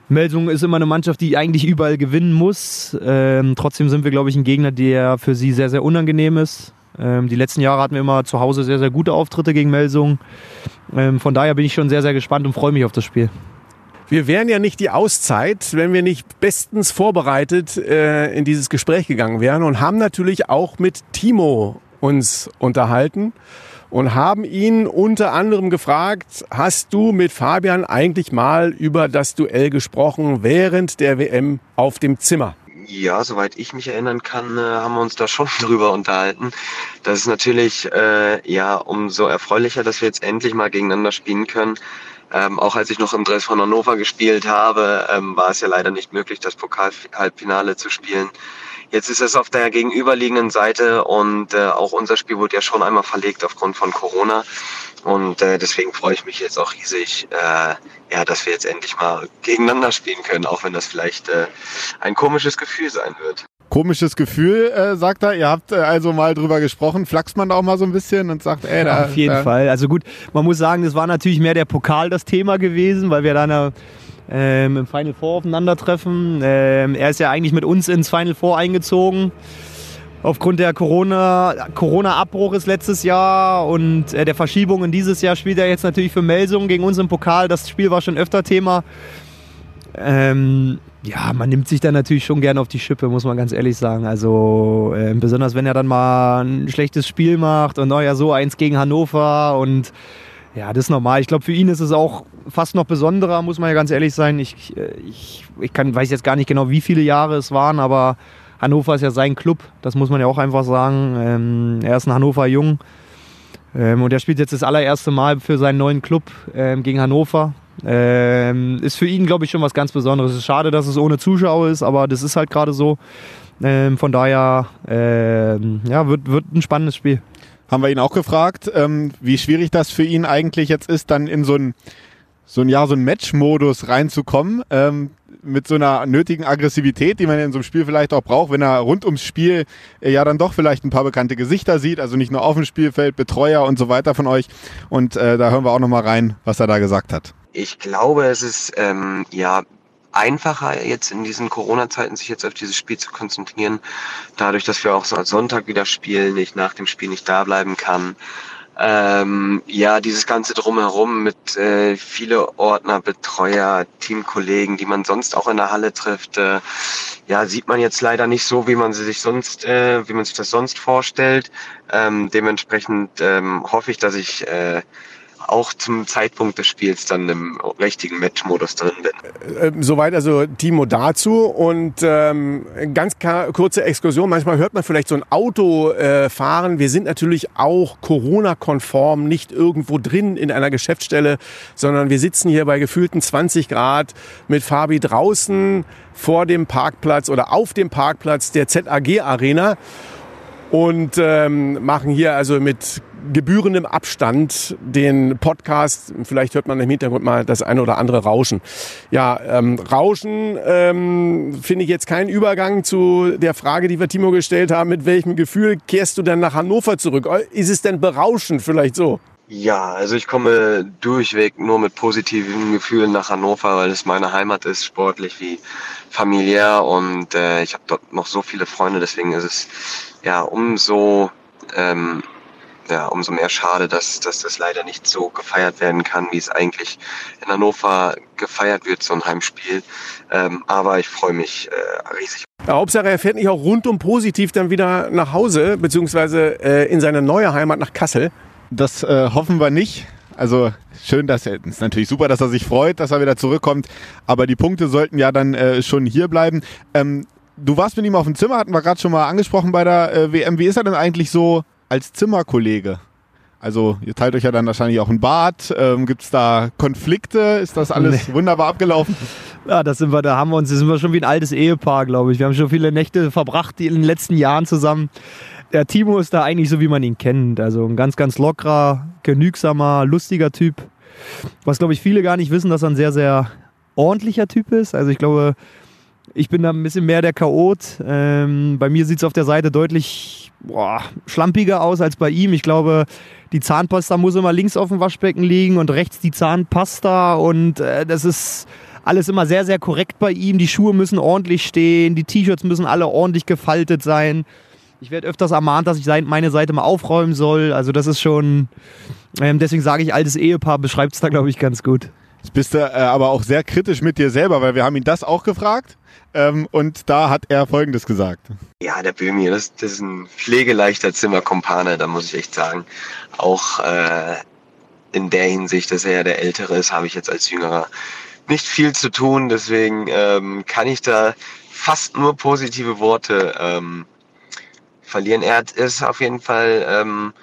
Melsung ist immer eine Mannschaft, die eigentlich überall gewinnen muss. Ähm, trotzdem sind wir, glaube ich, ein Gegner, der für sie sehr, sehr unangenehm ist. Ähm, die letzten Jahre hatten wir immer zu Hause sehr, sehr gute Auftritte gegen Melsung. Ähm, von daher bin ich schon sehr, sehr gespannt und freue mich auf das Spiel. Wir wären ja nicht die Auszeit, wenn wir nicht bestens vorbereitet äh, in dieses Gespräch gegangen wären und haben natürlich auch mit Timo uns unterhalten und haben ihn unter anderem gefragt, hast du mit Fabian eigentlich mal über das Duell gesprochen während der WM auf dem Zimmer? Ja, soweit ich mich erinnern kann, äh, haben wir uns da schon drüber unterhalten. Das ist natürlich äh, ja umso erfreulicher, dass wir jetzt endlich mal gegeneinander spielen können. Ähm, auch als ich noch im Dress von Hannover gespielt habe, ähm, war es ja leider nicht möglich, das Pokalhalbfinale zu spielen. Jetzt ist es auf der gegenüberliegenden Seite und äh, auch unser Spiel wurde ja schon einmal verlegt aufgrund von Corona. Und äh, deswegen freue ich mich jetzt auch riesig, äh, ja, dass wir jetzt endlich mal gegeneinander spielen können, auch wenn das vielleicht äh, ein komisches Gefühl sein wird. Komisches Gefühl, äh, sagt er. Ihr habt äh, also mal drüber gesprochen. Flaxt man da auch mal so ein bisschen und sagt, ey, da, Auf jeden da, Fall. Also gut, man muss sagen, das war natürlich mehr der Pokal das Thema gewesen, weil wir dann äh, ähm, im Final Four aufeinandertreffen. Ähm, er ist ja eigentlich mit uns ins Final Four eingezogen. Aufgrund der Corona- Corona-Abbruch ist letztes Jahr und äh, der Verschiebung in dieses Jahr spielt er jetzt natürlich für Melsungen gegen uns im Pokal. Das Spiel war schon öfter Thema. Ähm, ja, man nimmt sich da natürlich schon gerne auf die Schippe, muss man ganz ehrlich sagen. Also äh, besonders wenn er dann mal ein schlechtes Spiel macht und oh ja, so eins gegen Hannover und ja, das ist normal. Ich glaube, für ihn ist es auch fast noch besonderer, muss man ja ganz ehrlich sein. Ich, äh, ich, ich kann, weiß jetzt gar nicht genau, wie viele Jahre es waren, aber Hannover ist ja sein Club, das muss man ja auch einfach sagen. Ähm, er ist ein Hannover Jung ähm, und er spielt jetzt das allererste Mal für seinen neuen Club ähm, gegen Hannover. Ähm, ist für ihn, glaube ich, schon was ganz Besonderes. Es ist schade, dass es ohne Zuschauer ist, aber das ist halt gerade so. Ähm, von daher ähm, ja, wird, wird ein spannendes Spiel. Haben wir ihn auch gefragt, ähm, wie schwierig das für ihn eigentlich jetzt ist, dann in so ein so ein ja so ein Match-Modus reinzukommen ähm, mit so einer nötigen Aggressivität, die man in so einem Spiel vielleicht auch braucht, wenn er rund ums Spiel äh, ja dann doch vielleicht ein paar bekannte Gesichter sieht, also nicht nur auf dem Spielfeld, Betreuer und so weiter von euch. Und äh, da hören wir auch noch mal rein, was er da gesagt hat. Ich glaube, es ist ähm, ja einfacher jetzt in diesen Corona-Zeiten sich jetzt auf dieses Spiel zu konzentrieren, dadurch, dass wir auch so als Sonntag wieder spielen, ich nach dem Spiel nicht da bleiben kann. ähm, ja, dieses ganze Drumherum mit äh, viele Ordner, Betreuer, Teamkollegen, die man sonst auch in der Halle trifft, äh, ja, sieht man jetzt leider nicht so, wie man sie sich sonst, äh, wie man sich das sonst vorstellt. Ähm, dementsprechend ähm, hoffe ich, dass ich äh, auch zum Zeitpunkt des Spiels dann im richtigen Matchmodus drin bin. Ähm, soweit also Timo dazu und ähm, ganz kurze Exkursion. Manchmal hört man vielleicht so ein Auto äh, fahren. Wir sind natürlich auch Corona-konform, nicht irgendwo drin in einer Geschäftsstelle, sondern wir sitzen hier bei gefühlten 20 Grad mit Fabi draußen vor dem Parkplatz oder auf dem Parkplatz der ZAG Arena und ähm, machen hier also mit gebührendem Abstand den Podcast. Vielleicht hört man im Hintergrund mal das eine oder andere Rauschen. Ja, ähm, Rauschen ähm, finde ich jetzt keinen Übergang zu der Frage, die wir Timo gestellt haben. Mit welchem Gefühl kehrst du denn nach Hannover zurück? Ist es denn berauschend vielleicht so? Ja, also ich komme durchweg nur mit positiven Gefühlen nach Hannover, weil es meine Heimat ist, sportlich wie familiär und äh, ich habe dort noch so viele Freunde, deswegen ist es ja umso ähm, ja, umso mehr schade, dass, dass das leider nicht so gefeiert werden kann, wie es eigentlich in Hannover gefeiert wird, so ein Heimspiel. Ähm, aber ich freue mich äh, riesig. Ja, Hauptsache, er fährt nicht auch rundum positiv dann wieder nach Hause, beziehungsweise äh, in seine neue Heimat nach Kassel. Das äh, hoffen wir nicht. Also schön, dass er ist natürlich super, dass er sich freut, dass er wieder zurückkommt. Aber die Punkte sollten ja dann äh, schon hier bleiben. Ähm, du warst mit ihm auf dem Zimmer, hatten wir gerade schon mal angesprochen bei der äh, WM. Wie ist er denn eigentlich so als Zimmerkollege? Also ihr teilt euch ja dann wahrscheinlich auch ein Bad. Ähm, Gibt es da Konflikte? Ist das alles nee. wunderbar abgelaufen? Ja, das sind wir, da haben wir uns, das sind wir schon wie ein altes Ehepaar, glaube ich. Wir haben schon viele Nächte verbracht in den letzten Jahren zusammen. Der Timo ist da eigentlich so, wie man ihn kennt. Also ein ganz, ganz lockerer, genügsamer, lustiger Typ. Was, glaube ich, viele gar nicht wissen, dass er ein sehr, sehr ordentlicher Typ ist. Also ich glaube, ich bin da ein bisschen mehr der Chaot. Ähm, bei mir sieht es auf der Seite deutlich boah, schlampiger aus als bei ihm. Ich glaube, die Zahnpasta muss immer links auf dem Waschbecken liegen und rechts die Zahnpasta. Und äh, das ist alles immer sehr, sehr korrekt bei ihm. Die Schuhe müssen ordentlich stehen, die T-Shirts müssen alle ordentlich gefaltet sein. Ich werde öfters ermahnt, dass ich meine Seite mal aufräumen soll. Also das ist schon, ähm, deswegen sage ich, altes Ehepaar beschreibt es da, glaube ich, ganz gut. Jetzt bist du äh, aber auch sehr kritisch mit dir selber, weil wir haben ihn das auch gefragt. Ähm, und da hat er Folgendes gesagt. Ja, der Böhmi, das, das ist ein pflegeleichter Zimmerkompane, da muss ich echt sagen. Auch äh, in der Hinsicht, dass er ja der Ältere ist, habe ich jetzt als Jüngerer nicht viel zu tun. Deswegen ähm, kann ich da fast nur positive Worte ähm, verlieren. Er ist auf jeden Fall ähm,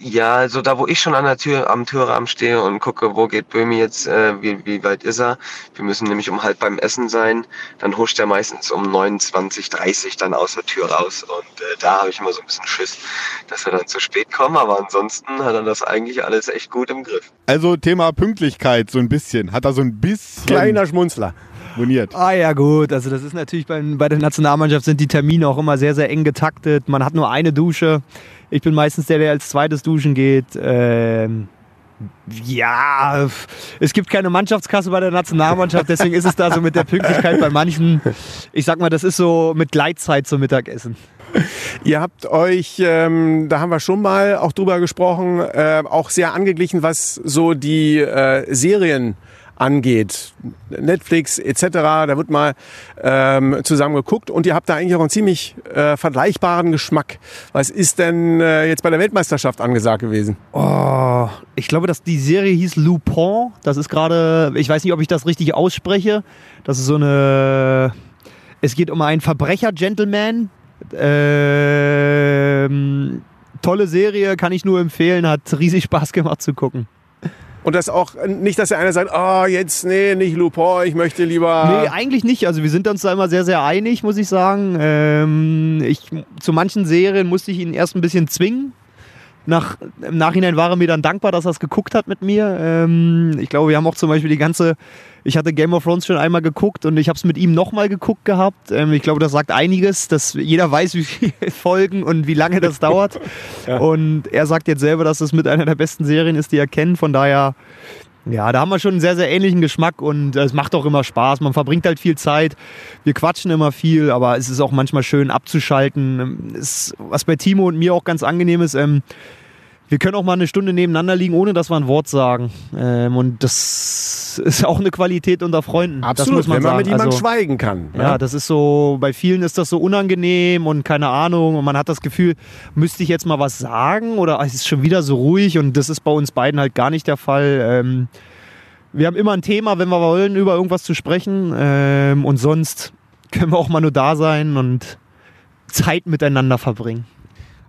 ja, also da, wo ich schon an der Tür, am Türrahmen stehe und gucke, wo geht Böhmi jetzt, äh, wie, wie weit ist er? Wir müssen nämlich um halb beim Essen sein. Dann huscht er meistens um 29, 30 dann aus der Tür raus. Und äh, da habe ich immer so ein bisschen Schiss, dass wir dann zu spät kommen. Aber ansonsten hat er das eigentlich alles echt gut im Griff. Also Thema Pünktlichkeit so ein bisschen. Hat er so ein bisschen... Kleiner Schmunzler moniert. Ah ja gut, also das ist natürlich bei, bei der Nationalmannschaft sind die Termine auch immer sehr, sehr eng getaktet. Man hat nur eine Dusche. Ich bin meistens der, der als zweites duschen geht. Ähm, ja, es gibt keine Mannschaftskasse bei der Nationalmannschaft, deswegen ist es da so mit der Pünktlichkeit bei manchen. Ich sag mal, das ist so mit Gleitzeit zum Mittagessen. Ihr habt euch, ähm, da haben wir schon mal auch drüber gesprochen, äh, auch sehr angeglichen, was so die äh, Serien angeht. Netflix etc., da wird mal ähm, zusammen geguckt und ihr habt da eigentlich auch einen ziemlich äh, vergleichbaren Geschmack. Was ist denn äh, jetzt bei der Weltmeisterschaft angesagt gewesen? Oh, ich glaube, dass die Serie hieß Lupin. Das ist gerade, ich weiß nicht, ob ich das richtig ausspreche. Das ist so eine, es geht um einen Verbrecher-Gentleman. Ähm, tolle Serie, kann ich nur empfehlen, hat riesig Spaß gemacht zu gucken. Und das auch nicht, dass der eine sagt, oh, jetzt, nee, nicht Lupin, ich möchte lieber. Nee, eigentlich nicht. Also wir sind uns da immer sehr, sehr einig, muss ich sagen. Ähm, ich, zu manchen Serien musste ich ihn erst ein bisschen zwingen. Nach, Im Nachhinein war er mir dann dankbar, dass er es geguckt hat mit mir. Ähm, ich glaube, wir haben auch zum Beispiel die ganze ich hatte Game of Thrones schon einmal geguckt und ich habe es mit ihm nochmal geguckt gehabt. Ähm, ich glaube, das sagt einiges, dass jeder weiß, wie viele Folgen und wie lange das dauert. ja. Und er sagt jetzt selber, dass es mit einer der besten Serien ist, die er kennt. Von daher, ja, da haben wir schon einen sehr, sehr ähnlichen Geschmack und es macht auch immer Spaß. Man verbringt halt viel Zeit. Wir quatschen immer viel, aber es ist auch manchmal schön abzuschalten. Es, was bei Timo und mir auch ganz angenehm ist, ähm, wir können auch mal eine Stunde nebeneinander liegen, ohne dass wir ein Wort sagen. Ähm, und das ist auch eine Qualität unter Freunden. Absolut, man wenn man sagen. mit jemandem Also- schweigen kann. ne? Ja, das ist so, bei vielen ist das so unangenehm und keine Ahnung und man hat das Gefühl, müsste ich jetzt mal was sagen oder es ist schon wieder so ruhig und das ist bei uns beiden halt gar nicht der Fall. Ähm, wir haben immer ein Thema, wenn wir wollen, über irgendwas zu sprechen ähm, und sonst können wir auch mal nur da sein und Zeit miteinander verbringen.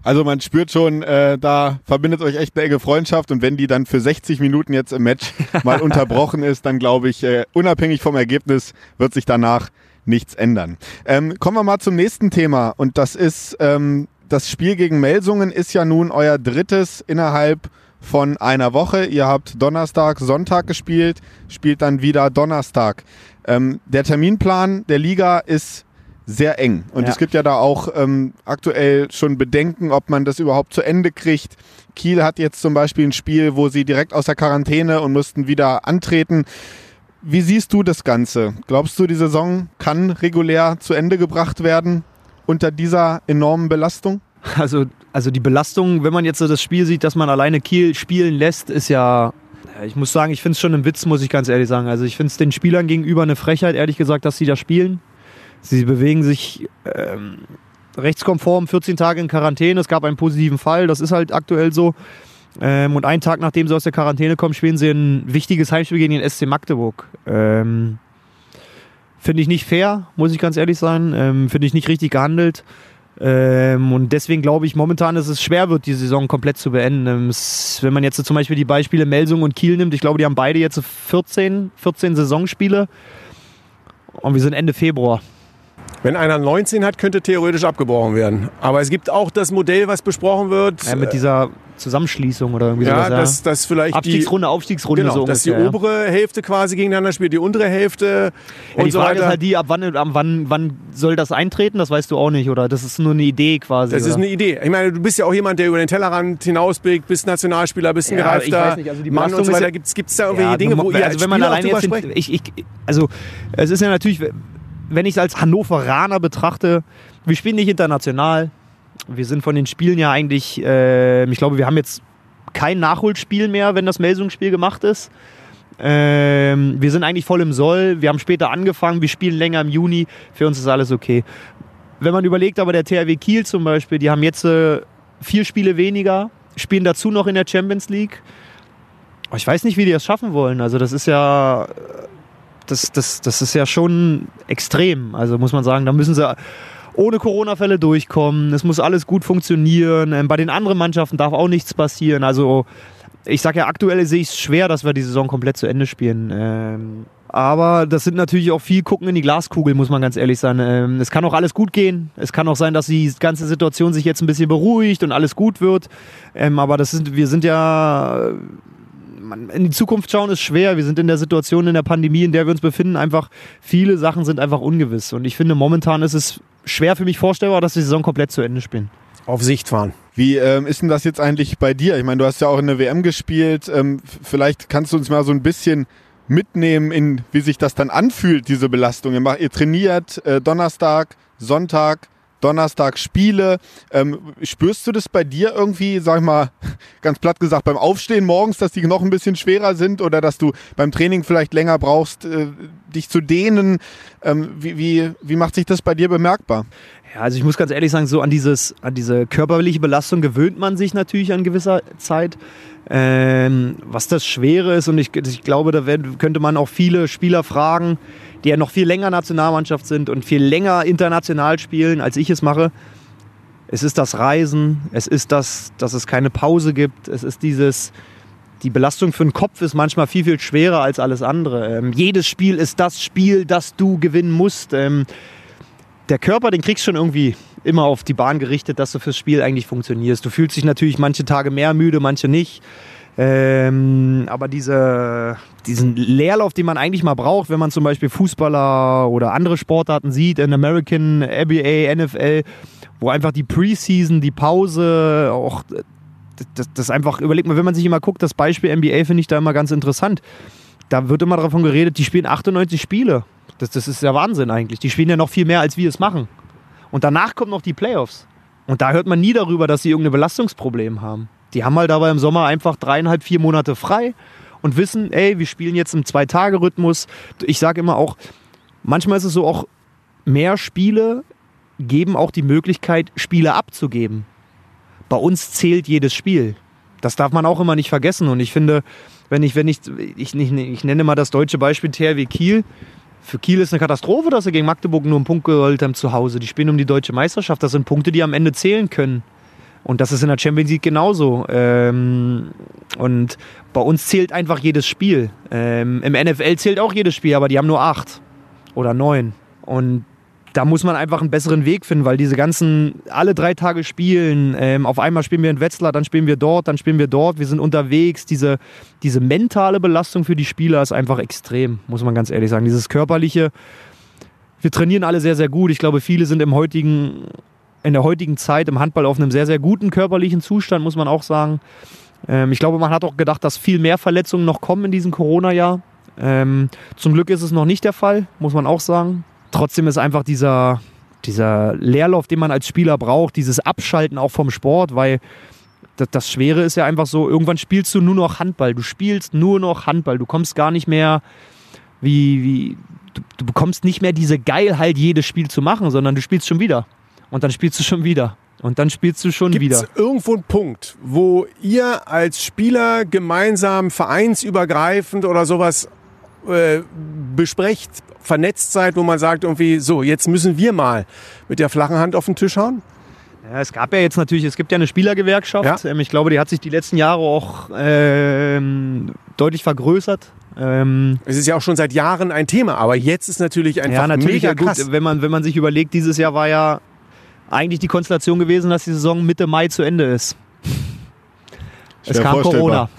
Also man spürt schon, äh, da verbindet euch echt eine enge Freundschaft und wenn die dann für 60 Minuten jetzt im Match mal unterbrochen ist, dann glaube ich, äh, unabhängig vom Ergebnis wird sich danach nichts ändern. Ähm, kommen wir mal zum nächsten Thema und das ist ähm, das Spiel gegen Melsungen ist ja nun euer drittes innerhalb von einer Woche. Ihr habt Donnerstag, Sonntag gespielt, spielt dann wieder Donnerstag. Ähm, der Terminplan der Liga ist sehr eng. Und Ja. es gibt ja da auch ähm, aktuell schon Bedenken, ob man das überhaupt zu Ende kriegt. Kiel hat jetzt zum Beispiel ein Spiel, wo sie direkt aus der Quarantäne und mussten wieder antreten. Wie siehst du das Ganze? Glaubst du, die Saison kann regulär zu Ende gebracht werden unter dieser enormen Belastung? Also, also die Belastung, wenn man jetzt so das Spiel sieht, dass man alleine Kiel spielen lässt, ist ja. Ich muss sagen, ich finde es schon ein Witz, muss ich ganz ehrlich sagen. Also ich finde es den Spielern gegenüber eine Frechheit, ehrlich gesagt, dass sie da spielen. Sie bewegen sich ähm, rechtskonform 14 Tage in Quarantäne. Es gab einen positiven Fall, das ist halt aktuell so. Ähm, und einen Tag nachdem sie aus der Quarantäne kommen, spielen sie ein wichtiges Heimspiel gegen den SC Magdeburg. Ähm, Finde ich nicht fair, muss ich ganz ehrlich sein. Ähm, Finde ich nicht richtig gehandelt. Ähm, und deswegen glaube ich momentan, dass es schwer wird, die Saison komplett zu beenden. Ähm, es, wenn man jetzt zum Beispiel die Beispiele Melsung und Kiel nimmt, ich glaube, die haben beide jetzt so 14, 14 Saisonspiele. Und wir sind Ende Februar. Wenn einer 19 hat, könnte theoretisch abgebrochen werden. Aber es gibt auch das Modell, was besprochen wird. Ja, mit dieser Zusammenschließung oder irgendwie ja, sowas. Ja. dass, dass vielleicht Abstiegsrunde, Aufstiegsrunde die, genau, so dass die ja. obere Hälfte quasi gegeneinander spielt, die untere Hälfte Ja, und die so Frage weiter. ist halt die, ab wann, ab wann, wann soll das eintreten? Das weißt du auch nicht, oder? Das ist nur eine Idee quasi. das ist oder? eine Idee. Ich meine, du bist ja auch jemand, der über den Tellerrand hinausblickt, bist Nationalspieler, bist ein Ja, ich gereifter weiß nicht, also die Mann und so ist weiter. Gibt es da irgendwelche Dinge, wo du- ihr also als wenn man alleine jetzt, ich, ich, also es ist ja natürlich, wenn ich es als Hannoveraner betrachte, wir spielen nicht international. Wir sind von den Spielen ja eigentlich, äh, ich glaube, wir haben jetzt kein Nachholspiel mehr, wenn das Melsungsspiel gemacht ist. Ähm, wir sind eigentlich voll im Soll. Wir haben später angefangen, wir spielen länger im Juni. Für uns ist alles okay. Wenn man überlegt, aber der THW Kiel zum Beispiel, die haben jetzt äh, vier Spiele weniger, spielen dazu noch in der Champions League. Ich weiß nicht, wie die das schaffen wollen. Also das ist ja, das, das, das ist ja schon extrem. Also muss man sagen, da müssen sie ohne Corona-Fälle durchkommen. Es muss alles gut funktionieren. Ähm, Bei den anderen Mannschaften darf auch nichts passieren. Also ich sage ja, aktuell sehe ich es schwer, dass wir die Saison komplett zu Ende spielen. Ähm, aber das sind natürlich auch viel gucken in die Glaskugel, muss man ganz ehrlich sein. Ähm, es kann auch alles gut gehen. Es kann auch sein, dass die ganze Situation sich jetzt ein bisschen beruhigt und alles gut wird. Aber das sind, wir sind ja man, in die Zukunft schauen ist schwer. Wir sind in der Situation in der Pandemie, in der wir uns befinden, einfach viele Sachen sind einfach ungewiss. Und ich finde, momentan ist es schwer für mich vorstellbar, dass wir die Saison komplett zu Ende spielen. Auf Sicht fahren. Wie ähm, ist denn das jetzt eigentlich bei dir? Ich meine, du hast ja auch in der WM gespielt. Ähm, vielleicht kannst du uns mal so ein bisschen mitnehmen, in wie sich das dann anfühlt, diese Belastung. Ihr, macht, ihr trainiert äh, Donnerstag, Sonntag, Donnerstag Spiele. Ähm, spürst du das bei dir irgendwie, sag ich mal, ganz platt gesagt, beim Aufstehen morgens, dass die noch ein bisschen schwerer sind oder dass du beim Training vielleicht länger brauchst, äh, dich zu dehnen? Ähm, wie, wie, wie macht sich das bei dir bemerkbar? Ja, also ich muss ganz ehrlich sagen, so an, dieses, an diese körperliche Belastung gewöhnt man sich natürlich an gewisser Zeit. Ähm, was das Schwere ist, und ich, ich glaube, da könnte man auch viele Spieler fragen, die ja noch viel länger Nationalmannschaft sind und viel länger international spielen, als ich es mache. Es ist das Reisen, es ist das, dass es keine Pause gibt, es ist dieses, die Belastung für den Kopf ist manchmal viel, viel schwerer als alles andere. Ähm, jedes Spiel ist das Spiel, das du gewinnen musst. Ähm, der Körper, den kriegst du schon irgendwie immer auf die Bahn gerichtet, dass du fürs Spiel eigentlich funktionierst. Du fühlst dich natürlich manche Tage mehr müde, manche nicht. Ähm, aber diese, diesen Leerlauf, den man eigentlich mal braucht, wenn man zum Beispiel Fußballer oder andere Sportarten sieht, in American, NBA, NFL, wo einfach die Preseason, die Pause, auch das, das einfach, überleg mal, wenn man sich immer guckt, das Beispiel NBA finde ich da immer ganz interessant. Da wird immer davon geredet, die spielen 98 Spiele. Das, das ist ja Wahnsinn eigentlich. Die spielen ja noch viel mehr, als wir es machen. Und danach kommen noch die Playoffs. Und da hört man nie darüber, dass sie irgendein Belastungsproblem haben. Die haben halt aber im Sommer einfach dreieinhalb, vier Monate frei und wissen, ey, wir spielen jetzt im Zwei-Tage-Rhythmus. Ich sage immer auch, manchmal ist es so auch, mehr Spiele geben auch die Möglichkeit, Spiele abzugeben. Bei uns zählt jedes Spiel. Das darf man auch immer nicht vergessen. Und ich finde, wenn ich, wenn ich, ich, ich, ich nenne mal das deutsche Beispiel THW Kiel. Für Kiel ist eine Katastrophe, dass sie gegen Magdeburg nur einen Punkt geholt haben zu Hause. Die spielen um die deutsche Meisterschaft. Das sind Punkte, die am Ende zählen können. Und das ist in der Champions League genauso. Ähm, und bei uns zählt einfach jedes Spiel. Ähm, Im NFL zählt auch jedes Spiel, aber die haben nur acht oder neun. Und da muss man einfach einen besseren Weg finden, weil diese ganzen, alle drei Tage spielen, ähm, auf einmal spielen wir in Wetzlar, dann spielen wir dort, dann spielen wir dort, wir sind unterwegs. Diese, diese mentale Belastung für die Spieler ist einfach extrem, muss man ganz ehrlich sagen. Dieses körperliche, wir trainieren alle sehr, sehr gut. Ich glaube, viele sind im heutigen, in der heutigen Zeit im Handball auf einem sehr, sehr guten körperlichen Zustand, muss man auch sagen. Ähm, ich glaube, man hat auch gedacht, dass viel mehr Verletzungen noch kommen in diesem Corona-Jahr. Ähm, zum Glück ist es noch nicht der Fall, muss man auch sagen. Trotzdem ist einfach dieser, dieser Leerlauf, den man als Spieler braucht, dieses Abschalten auch vom Sport, weil das, das Schwere ist ja einfach so, irgendwann spielst du nur noch Handball. Du spielst nur noch Handball. Du kommst gar nicht mehr wie, wie du, du bekommst nicht mehr diese Geilheit, jedes Spiel zu machen, sondern du spielst schon wieder. Und dann spielst du schon wieder. Und dann spielst du schon Gibt's wieder. irgendwo einen Punkt, wo ihr als Spieler gemeinsam, vereinsübergreifend oder sowas äh, besprecht, vernetzt seid, wo man sagt irgendwie, so, jetzt müssen wir mal mit der flachen Hand auf den Tisch hauen? Ja, es gab ja jetzt natürlich, es gibt ja eine Spielergewerkschaft. Ja. Ähm, ich glaube, die hat sich die letzten Jahre auch ähm, deutlich vergrößert. Ähm, Es ist ja auch schon seit Jahren ein Thema, aber jetzt ist natürlich einfach ja, natürlich, mega ja, gut, krass. wenn man, wenn man sich überlegt, dieses Jahr war ja eigentlich die Konstellation gewesen, dass die Saison Mitte Mai zu Ende ist. Es Schwer kam vorstellbar.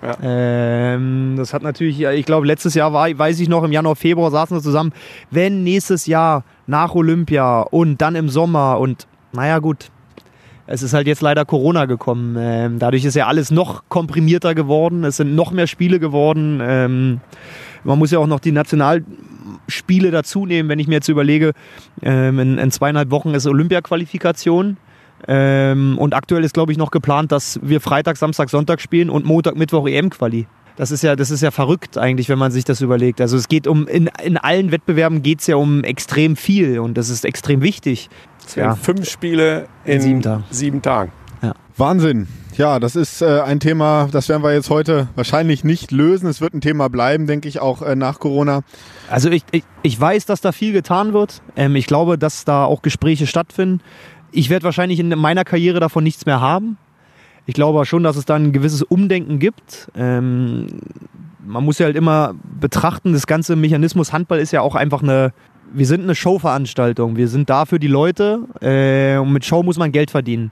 Corona. Ähm, das hat natürlich, ja, ich glaube, letztes Jahr war, weiß ich noch, im Januar, Februar saßen wir zusammen. Wenn nächstes Jahr nach Olympia und dann im Sommer und naja, gut. Es ist halt jetzt leider Corona gekommen. Ähm, dadurch ist ja alles noch komprimierter geworden. Es sind noch mehr Spiele geworden. Ähm, man muss ja auch noch die Nationalspiele dazu nehmen, wenn ich mir jetzt überlege, ähm, in, in zweieinhalb Wochen ist Olympia-Qualifikation. Ähm, und aktuell ist, glaube ich, noch geplant, dass wir Freitag, Samstag, Sonntag spielen und Montag, Mittwoch EM-Quali. Das ist, ja, das ist ja verrückt eigentlich, wenn man sich das überlegt. Also es geht um, in, in allen Wettbewerben geht es ja um extrem viel und das ist extrem wichtig. Ja. Fünf Spiele in, In sieben Tagen. sieben Tagen. Wahnsinn. Ja, das ist äh, ein Thema, das werden wir jetzt heute wahrscheinlich nicht lösen. Es wird ein Thema bleiben, denke ich, auch äh, nach Corona. Also ich, ich, ich weiß, dass da viel getan wird. Ähm, ich glaube, dass da auch Gespräche stattfinden. Ich werde wahrscheinlich in meiner Karriere davon nichts mehr haben. Ich glaube schon, dass es da ein gewisses Umdenken gibt. Ähm, man muss ja halt immer betrachten, das ganze Mechanismus Handball ist ja auch einfach eine, wir sind eine Showveranstaltung. Wir sind da für die Leute äh, und mit Show muss man Geld verdienen.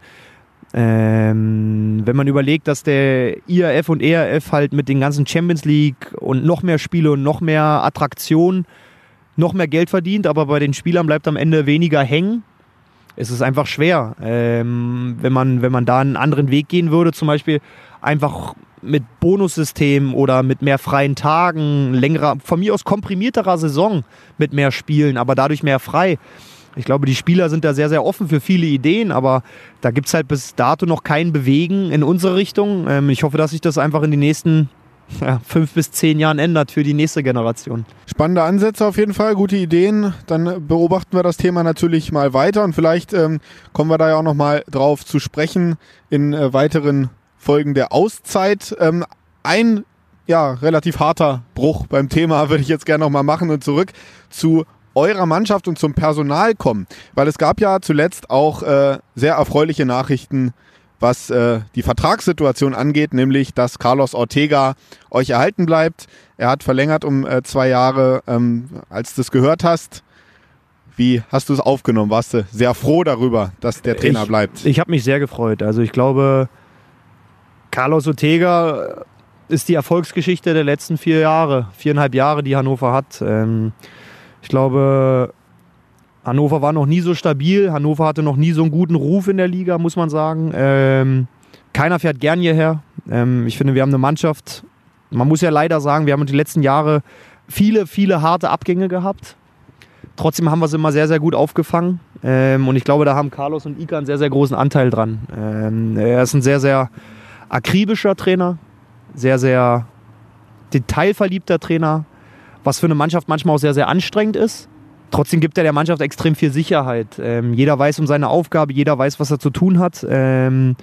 Ähm, wenn man überlegt, dass der IAF und ERF halt mit den ganzen Champions League und noch mehr Spiele und noch mehr Attraktionen noch mehr Geld verdient, aber bei den Spielern bleibt am Ende weniger hängen. Es ist einfach schwer. Ähm, wenn, man, wenn man da einen anderen Weg gehen würde, zum Beispiel einfach mit Bonussystemen oder mit mehr freien Tagen, längerer, von mir aus komprimierterer Saison mit mehr Spielen, aber dadurch mehr frei. Ich glaube, die Spieler sind da sehr, sehr offen für viele Ideen, aber da gibt es halt bis dato noch kein Bewegen in unsere Richtung. Ähm, ich hoffe, dass sich das einfach in den nächsten ja, fünf bis zehn Jahren ändert für die nächste Generation. Spannende Ansätze auf jeden Fall, gute Ideen. Dann beobachten wir das Thema natürlich mal weiter und vielleicht ähm, kommen wir da ja auch noch mal drauf zu sprechen in äh, weiteren Folgen der Auszeit. Ähm, ein ja, relativ harter Bruch beim Thema würde ich jetzt gerne noch mal machen und zurück zu eurer Mannschaft und zum Personal kommen, weil es gab ja zuletzt auch äh, sehr erfreuliche Nachrichten was äh, die Vertragssituation angeht, nämlich dass Carlos Ortega euch erhalten bleibt. Er hat verlängert um äh, zwei Jahre. Ähm, als du es gehört hast, wie hast du es aufgenommen? Warst du sehr froh darüber, dass der Trainer ich, bleibt? Ich habe mich sehr gefreut. Also ich glaube, Carlos Ortega ist die Erfolgsgeschichte der letzten vier Jahre, viereinhalb Jahre, die Hannover hat. Ähm, ich glaube, Hannover war noch nie so stabil. Hannover hatte noch nie so einen guten Ruf in der Liga, muss man sagen. Ähm, keiner fährt gern hierher. Ähm, ich finde, wir haben eine Mannschaft. Man muss ja leider sagen, wir haben die letzten Jahre viele, viele harte Abgänge gehabt. Trotzdem haben wir es immer sehr, sehr gut aufgefangen. Ähm, und ich glaube, da haben Carlos und Ika einen sehr, sehr großen Anteil dran. Ähm, er ist ein sehr, sehr akribischer Trainer, sehr, sehr detailverliebter Trainer, was für eine Mannschaft manchmal auch sehr, sehr anstrengend ist. Trotzdem gibt er der Mannschaft extrem viel Sicherheit. Ähm, jeder weiß um seine Aufgabe, jeder weiß, was er zu tun hat. Ähm,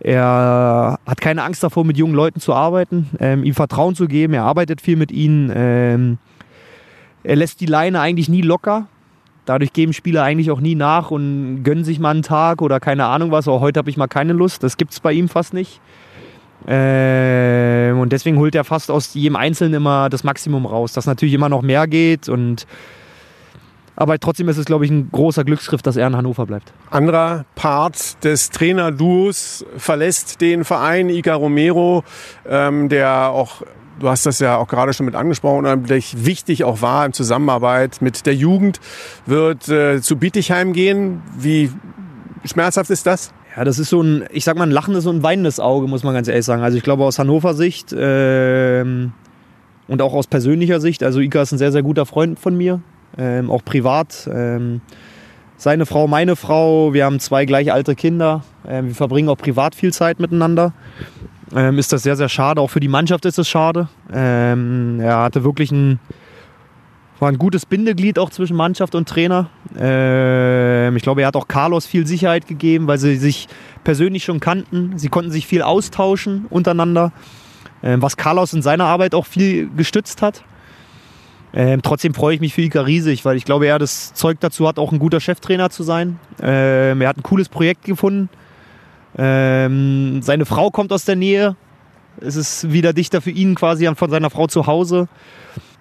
er hat keine Angst davor, mit jungen Leuten zu arbeiten, ähm, ihm Vertrauen zu geben. Er arbeitet viel mit ihnen. Ähm, er lässt die Leine eigentlich nie locker. Dadurch geben Spieler eigentlich auch nie nach und gönnen sich mal einen Tag oder keine Ahnung was. Aber heute habe ich mal keine Lust. Das gibt es bei ihm fast nicht. Ähm, und deswegen holt er fast aus jedem Einzelnen immer das Maximum raus. Dass natürlich immer noch mehr geht und aber trotzdem ist es, glaube ich, ein großer Glücksgriff, dass er in Hannover bleibt. Anderer Part des Trainerduos verlässt den Verein Ica Romero, ähm, der auch, du hast das ja auch gerade schon mit angesprochen, unheimlich wichtig auch war in Zusammenarbeit mit der Jugend, wird äh, zu Bietigheim gehen. Wie schmerzhaft ist das? Ja, das ist so ein, ich sag mal, ein lachendes und ein weinendes Auge, muss man ganz ehrlich sagen. Also ich glaube aus Hannover Sicht ähm, und auch aus persönlicher Sicht, also Ika ist ein sehr, sehr guter Freund von mir ähm, auch privat. Ähm, seine Frau, meine Frau, wir haben zwei gleich alte Kinder. Ähm, wir verbringen auch privat viel Zeit miteinander. Ähm, ist das sehr, sehr schade. Auch für die Mannschaft ist es schade. Ähm, er hatte wirklich ein, war ein gutes Bindeglied auch zwischen Mannschaft und Trainer. Ähm, ich glaube, er hat auch Carlos viel Sicherheit gegeben, weil sie sich persönlich schon kannten. Sie konnten sich viel austauschen untereinander, was Carlos in seiner Arbeit auch viel gestützt hat. Ähm, trotzdem freue ich mich für Ika riesig, weil ich glaube, er das Zeug dazu hat, auch ein guter Cheftrainer zu sein. Ähm, er hat ein cooles Projekt gefunden. Ähm, seine Frau kommt aus der Nähe. Es ist wieder dichter für ihn quasi von seiner Frau zu Hause.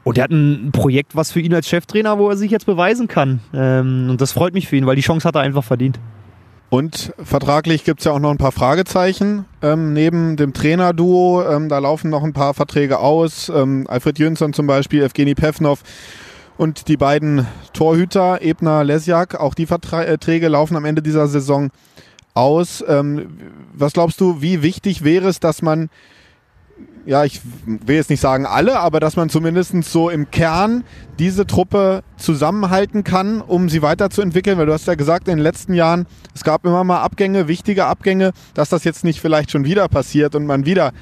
Und er hat ein Projekt, was für ihn als Cheftrainer, wo er sich jetzt beweisen kann. Ähm, und das freut mich für ihn, weil die Chance hat er einfach verdient. Und vertraglich gibt es ja auch noch ein paar Fragezeichen ähm, neben dem Trainerduo. Ähm, da laufen noch ein paar Verträge aus. Ähm, Alfred Jönsson zum Beispiel, Evgeny Pevnov und die beiden Torhüter, Ebner, Lesjak. Auch die Verträge laufen am Ende dieser Saison aus. Ähm, was glaubst du, wie wichtig wäre es, dass man ja, ich will jetzt nicht sagen alle, aber dass man zumindest so im Kern diese Truppe zusammenhalten kann, um sie weiterzuentwickeln. Weil du hast ja gesagt, in den letzten Jahren, es gab immer mal Abgänge, wichtige Abgänge, dass das jetzt nicht vielleicht schon wieder passiert und man wieder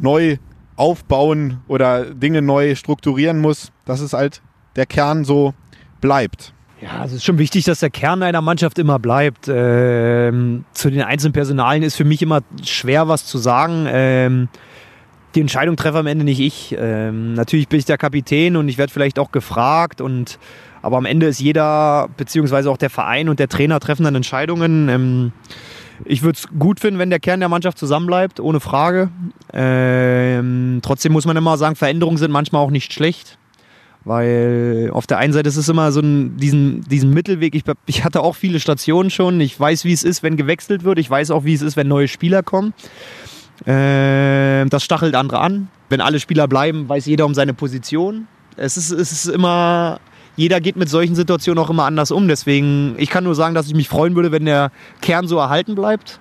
neu aufbauen oder Dinge neu strukturieren muss, dass es halt der Kern so bleibt. Ja, es ist schon wichtig, dass der Kern einer Mannschaft immer bleibt. Ähm, zu den einzelnen Personalien ist für mich immer schwer was zu sagen. Ähm, die Entscheidung treffe am Ende nicht ich. Ähm, natürlich bin ich der Kapitän und ich werde vielleicht auch gefragt und aber am Ende ist jeder, beziehungsweise auch der Verein und der Trainer treffen dann Entscheidungen. Ähm, ich würde es gut finden, wenn der Kern der Mannschaft zusammenbleibt, ohne Frage. Ähm, trotzdem muss man immer sagen, Veränderungen sind manchmal auch nicht schlecht. Weil auf der einen Seite ist es immer so ein, diesen, diesen Mittelweg. Ich, ich hatte auch viele Stationen schon. Ich weiß, wie es ist, wenn gewechselt wird. Ich weiß auch, wie es ist, wenn neue Spieler kommen. Äh, das stachelt andere an. Wenn alle Spieler bleiben, weiß jeder um seine Position. Es ist, es ist immer, jeder geht mit solchen Situationen auch immer anders um. Deswegen, ich kann nur sagen, dass ich mich freuen würde, wenn der Kern so erhalten bleibt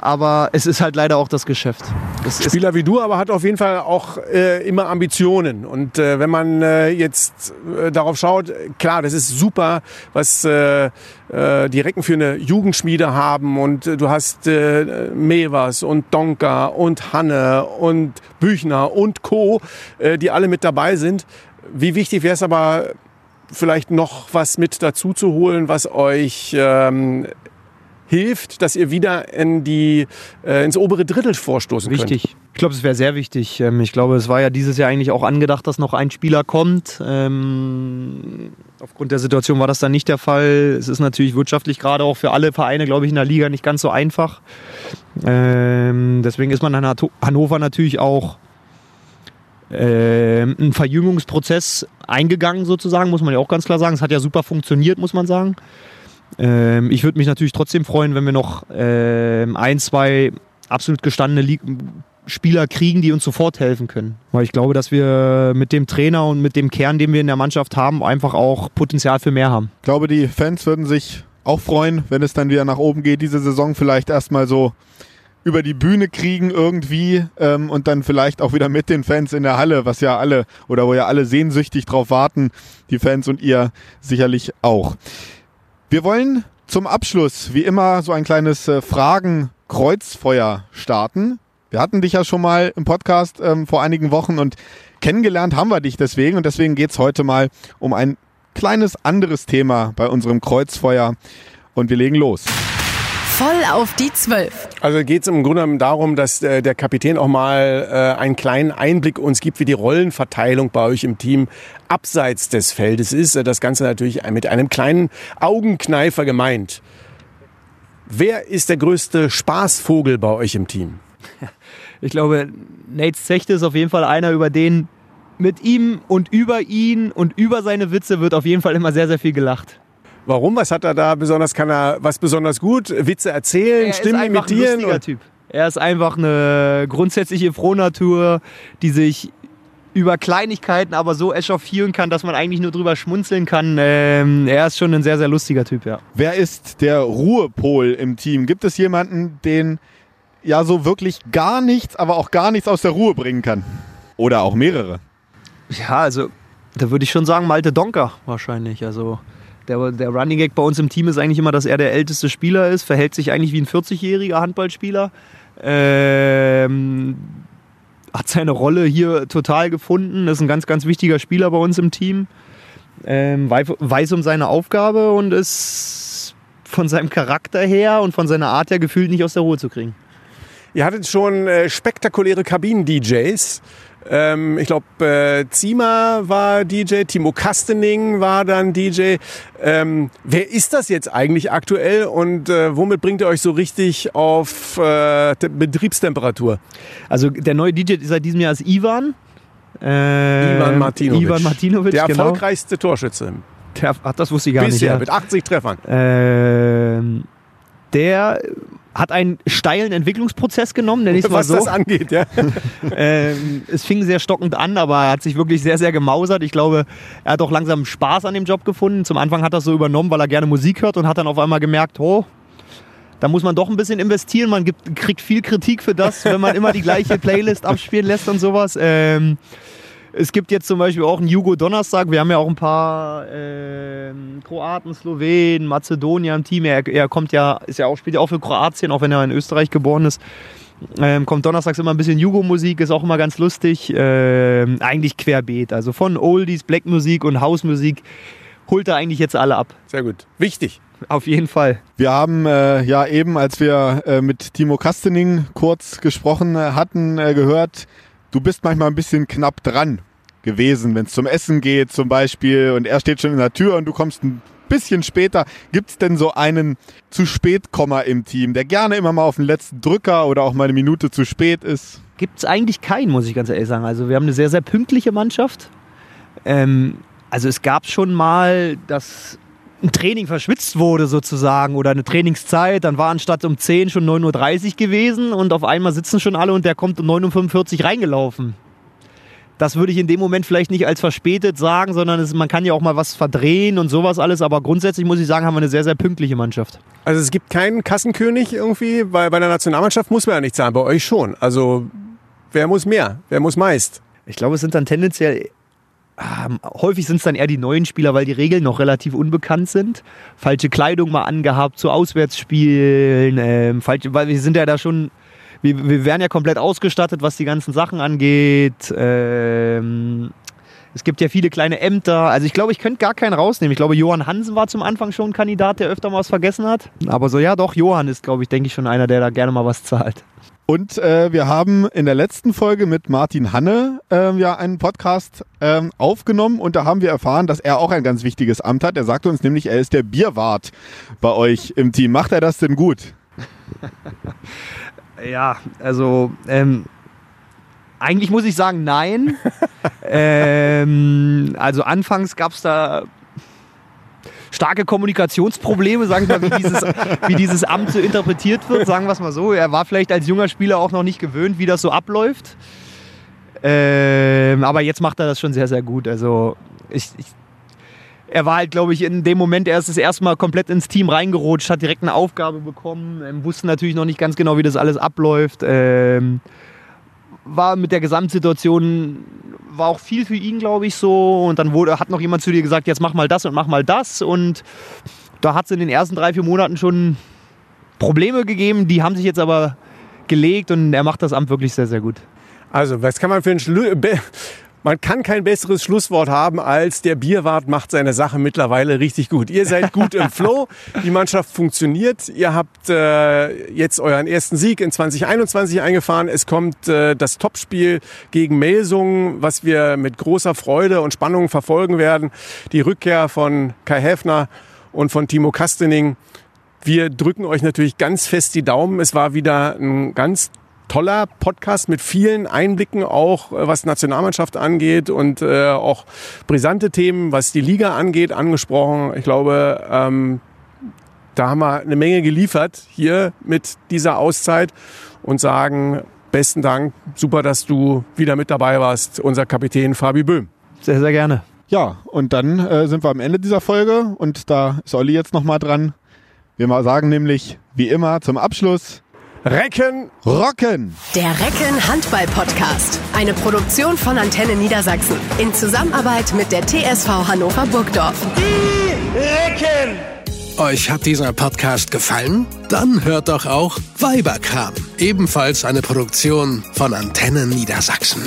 aber es ist halt leider auch das Geschäft. Das Spieler wie du, aber hat auf jeden Fall auch äh, immer Ambitionen. Und äh, wenn man äh, jetzt äh, darauf schaut, klar, das ist super, was äh, äh, die Recken für eine Jugendschmiede haben. Und du hast Mevers und Donka und Hanne und Büchner und Co., die alle mit dabei sind. Wie wichtig wäre es aber, vielleicht noch was mit dazu zu holen, was euch ähm, hilft, dass ihr wieder in die, äh, ins obere Drittel vorstoßen könnt. Wichtig. Ich glaube, es wäre sehr wichtig. Ähm, ich glaube, es war ja dieses Jahr eigentlich auch angedacht, dass noch ein Spieler kommt. Ähm, aufgrund der Situation war das dann nicht der Fall. Es ist natürlich wirtschaftlich gerade auch für alle Vereine, glaube ich, in der Liga nicht ganz so einfach. Ähm, deswegen ist man in Hannover natürlich auch äh, einen Verjüngungsprozess eingegangen, sozusagen, muss man ja auch ganz klar sagen. Es hat ja super funktioniert, muss man sagen. Ähm, ich würde mich natürlich trotzdem freuen, wenn wir noch ähm, ein, zwei absolut gestandene Li Spieler kriegen, die uns sofort helfen können. Weil ich glaube, dass wir mit dem Trainer und mit dem Kern, den wir in der Mannschaft haben, einfach auch Potenzial für mehr haben. Ich glaube, die Fans würden sich auch freuen, wenn es dann wieder nach oben geht, diese Saison vielleicht erstmal so über die Bühne kriegen irgendwie ähm, und dann vielleicht auch wieder mit den Fans in der Halle, was ja alle oder wo ja alle sehnsüchtig drauf warten, die Fans und ihr sicherlich auch. Wir wollen zum Abschluss wie immer so ein kleines äh, Fragen-Kreuzfeuer starten. Wir hatten dich ja schon mal im Podcast ähm, vor einigen Wochen und kennengelernt haben wir dich deswegen. Und deswegen geht es heute mal um ein kleines anderes Thema bei unserem Kreuzfeuer. Und wir legen los. Voll auf die Zwölf. Also geht es im Grunde darum, dass äh, der Kapitän auch mal äh, einen kleinen Einblick uns gibt, wie die Rollenverteilung bei euch im Team abseits des Feldes ist. Äh, Das Ganze natürlich mit einem kleinen Augenkneifer gemeint. Wer ist der größte Spaßvogel bei euch im Team? Ich glaube, Nate Zechte ist auf jeden Fall einer, über den mit ihm und über ihn und über seine Witze wird auf jeden Fall immer sehr, sehr viel gelacht. Warum? Was hat er da besonders? Kann er was besonders gut? Witze erzählen, Er Stimmen ist einfach ein imitieren? lustiger und- Typ. Er ist einfach eine grundsätzliche Frohnatur, die sich über Kleinigkeiten aber so echauffieren kann, dass man eigentlich nur drüber schmunzeln kann. Ähm, er ist schon ein sehr, sehr lustiger Typ, ja. Wer ist der Ruhepol im Team? Gibt es jemanden, den ja so wirklich gar nichts, aber auch gar nichts aus der Ruhe bringen kann? Oder auch mehrere? Ja, also da würde ich schon sagen, Malte Donker wahrscheinlich. Also der, der Running Gag bei uns im Team ist eigentlich immer, dass er der älteste Spieler ist, verhält sich eigentlich wie ein 40-jähriger Handballspieler. Ähm, hat seine Rolle hier total gefunden, ist ein ganz, ganz wichtiger Spieler bei uns im Team. Ähm, wei- weiß um seine Aufgabe und ist von seinem Charakter her und von seiner Art her gefühlt nicht aus der Ruhe zu kriegen. Ihr hattet schon äh, spektakuläre Kabinen-DJs. Ähm, ich glaube, äh, Zima war DJ, Timo Kastening war dann DJ. Ähm, wer ist das jetzt eigentlich aktuell und äh, womit bringt ihr euch so richtig auf äh, Te- Betriebstemperatur? Also der neue DJ seit diesem Jahr ist Ivan. Äh, Ivan Martinovic. Ivan Martinovic, Der genau. erfolgreichste Torschütze. Der, ach, das wusste ich gar Bisher nicht. mit 80 Treffern. Ja. Ähm, der hat einen steilen Entwicklungsprozess genommen, nenne ich es mal Was so. das angeht, ja. Ähm, es fing sehr stockend an, aber er hat sich wirklich sehr, sehr gemausert. Ich glaube, er hat auch langsam Spaß an dem Job gefunden. Zum Anfang hat er es so übernommen, weil er gerne Musik hört und hat dann auf einmal gemerkt, oh, da muss man doch ein bisschen investieren. Man gibt, kriegt viel Kritik für das, wenn man immer die gleiche Playlist abspielen lässt und sowas. Ähm, es gibt jetzt zum Beispiel auch einen Jugo Donnerstag. Wir haben ja auch ein paar ähm, Kroaten, Slowenen, Mazedonier im Team. Er, er kommt ja, ist ja auch, spielt ja auch für Kroatien, auch wenn er in Österreich geboren ist. Ähm, kommt donnerstags immer ein bisschen Jugo-Musik, ist auch immer ganz lustig. Ähm, eigentlich querbeet. Also von Oldies, Black-Musik und Hausmusik holt er eigentlich jetzt alle ab. Sehr gut. Wichtig. Auf jeden Fall. Wir haben äh, ja eben, als wir äh, mit Timo Kastening kurz gesprochen äh, hatten, äh, gehört, du bist manchmal ein bisschen knapp dran gewesen, wenn es zum Essen geht zum Beispiel und er steht schon in der Tür und du kommst ein bisschen später. Gibt es denn so einen zu spät im Team, der gerne immer mal auf den letzten Drücker oder auch mal eine Minute zu spät ist? Gibt es eigentlich keinen, muss ich ganz ehrlich sagen. Also wir haben eine sehr, sehr pünktliche Mannschaft. Ähm, also es gab schon mal, dass ein Training verschwitzt wurde sozusagen oder eine Trainingszeit, dann war anstatt um 10 schon 9.30 Uhr gewesen und auf einmal sitzen schon alle und der kommt um 9.45 Uhr reingelaufen. Das würde ich in dem Moment vielleicht nicht als verspätet sagen, sondern es, man kann ja auch mal was verdrehen und sowas alles, aber grundsätzlich muss ich sagen, haben wir eine sehr, sehr pünktliche Mannschaft. Also es gibt keinen Kassenkönig irgendwie, weil bei der Nationalmannschaft muss man ja nicht zahlen, bei euch schon. Also wer muss mehr? Wer muss meist? Ich glaube, es sind dann tendenziell, ähm, häufig sind es dann eher die neuen Spieler, weil die Regeln noch relativ unbekannt sind. Falsche Kleidung mal angehabt zu Auswärtsspielen, ähm, falsche, weil wir sind ja da schon, wir, wir werden ja komplett ausgestattet, was die ganzen Sachen angeht. Ähm, es gibt ja viele kleine Ämter. Also ich glaube, ich könnte gar keinen rausnehmen. Ich glaube, Johann Hansen war zum Anfang schon ein Kandidat, der öfter mal was vergessen hat. Aber so, ja doch, Johann ist, glaube ich, denke ich schon einer, der da gerne mal was zahlt. Und äh, wir haben in der letzten Folge mit Martin Hanne ähm, ja einen Podcast ähm, aufgenommen und da haben wir erfahren, dass er auch ein ganz wichtiges Amt hat. Er sagte uns nämlich, er ist der Bierwart bei euch im Team. Macht er das denn gut? Ja, also ähm, eigentlich muss ich sagen, nein. ähm, also anfangs gab es da starke Kommunikationsprobleme, sagen wir mal, wie dieses, wie dieses Amt so interpretiert wird, sagen wir es mal so. Er war vielleicht als junger Spieler auch noch nicht gewöhnt, wie das so abläuft. Ähm, aber jetzt macht er das schon sehr, sehr gut. Also ich, ich er war halt, glaube ich, in dem Moment erst das erste Mal komplett ins Team reingerutscht, hat direkt eine Aufgabe bekommen, ähm, wusste natürlich noch nicht ganz genau, wie das alles abläuft. Ähm, war mit der Gesamtsituation, war auch viel für ihn, glaube ich, so. Und dann wurde, hat noch jemand zu dir gesagt, jetzt mach mal das und mach mal das. Und da hat es in den ersten drei, vier Monaten schon Probleme gegeben, die haben sich jetzt aber gelegt und er macht das Amt wirklich sehr, sehr gut. Also, was kann man für ein Schlu man kann kein besseres Schlusswort haben, als der Bierwart macht seine Sache mittlerweile richtig gut. Ihr seid gut im Flow, die Mannschaft funktioniert. Ihr habt äh, jetzt euren ersten Sieg in 2021 eingefahren. Es kommt äh, das Topspiel gegen Melsungen, was wir mit großer Freude und Spannung verfolgen werden. Die Rückkehr von Kai Häfner und von Timo Kastening. Wir drücken euch natürlich ganz fest die Daumen. Es war wieder ein ganz toller Podcast mit vielen Einblicken auch, äh, was Nationalmannschaft angeht und äh, auch brisante Themen, was die Liga angeht, angesprochen. Ich glaube, ähm, da haben wir eine Menge geliefert hier mit dieser Auszeit und sagen besten Dank, super, dass du wieder mit dabei warst, unser Kapitän Fabi Böhm. Sehr, sehr gerne. Ja, und dann äh, sind wir am Ende dieser Folge und da ist Olli jetzt nochmal dran. Wir mal sagen nämlich, wie immer, zum Abschluss, Recken rocken. Der Recken Handball Podcast. Eine Produktion von Antenne Niedersachsen. In Zusammenarbeit mit der TSV Hannover Burgdorf. Die Recken! Euch hat dieser Podcast gefallen? Dann hört doch auch Weiberkram. Ebenfalls eine Produktion von Antenne Niedersachsen.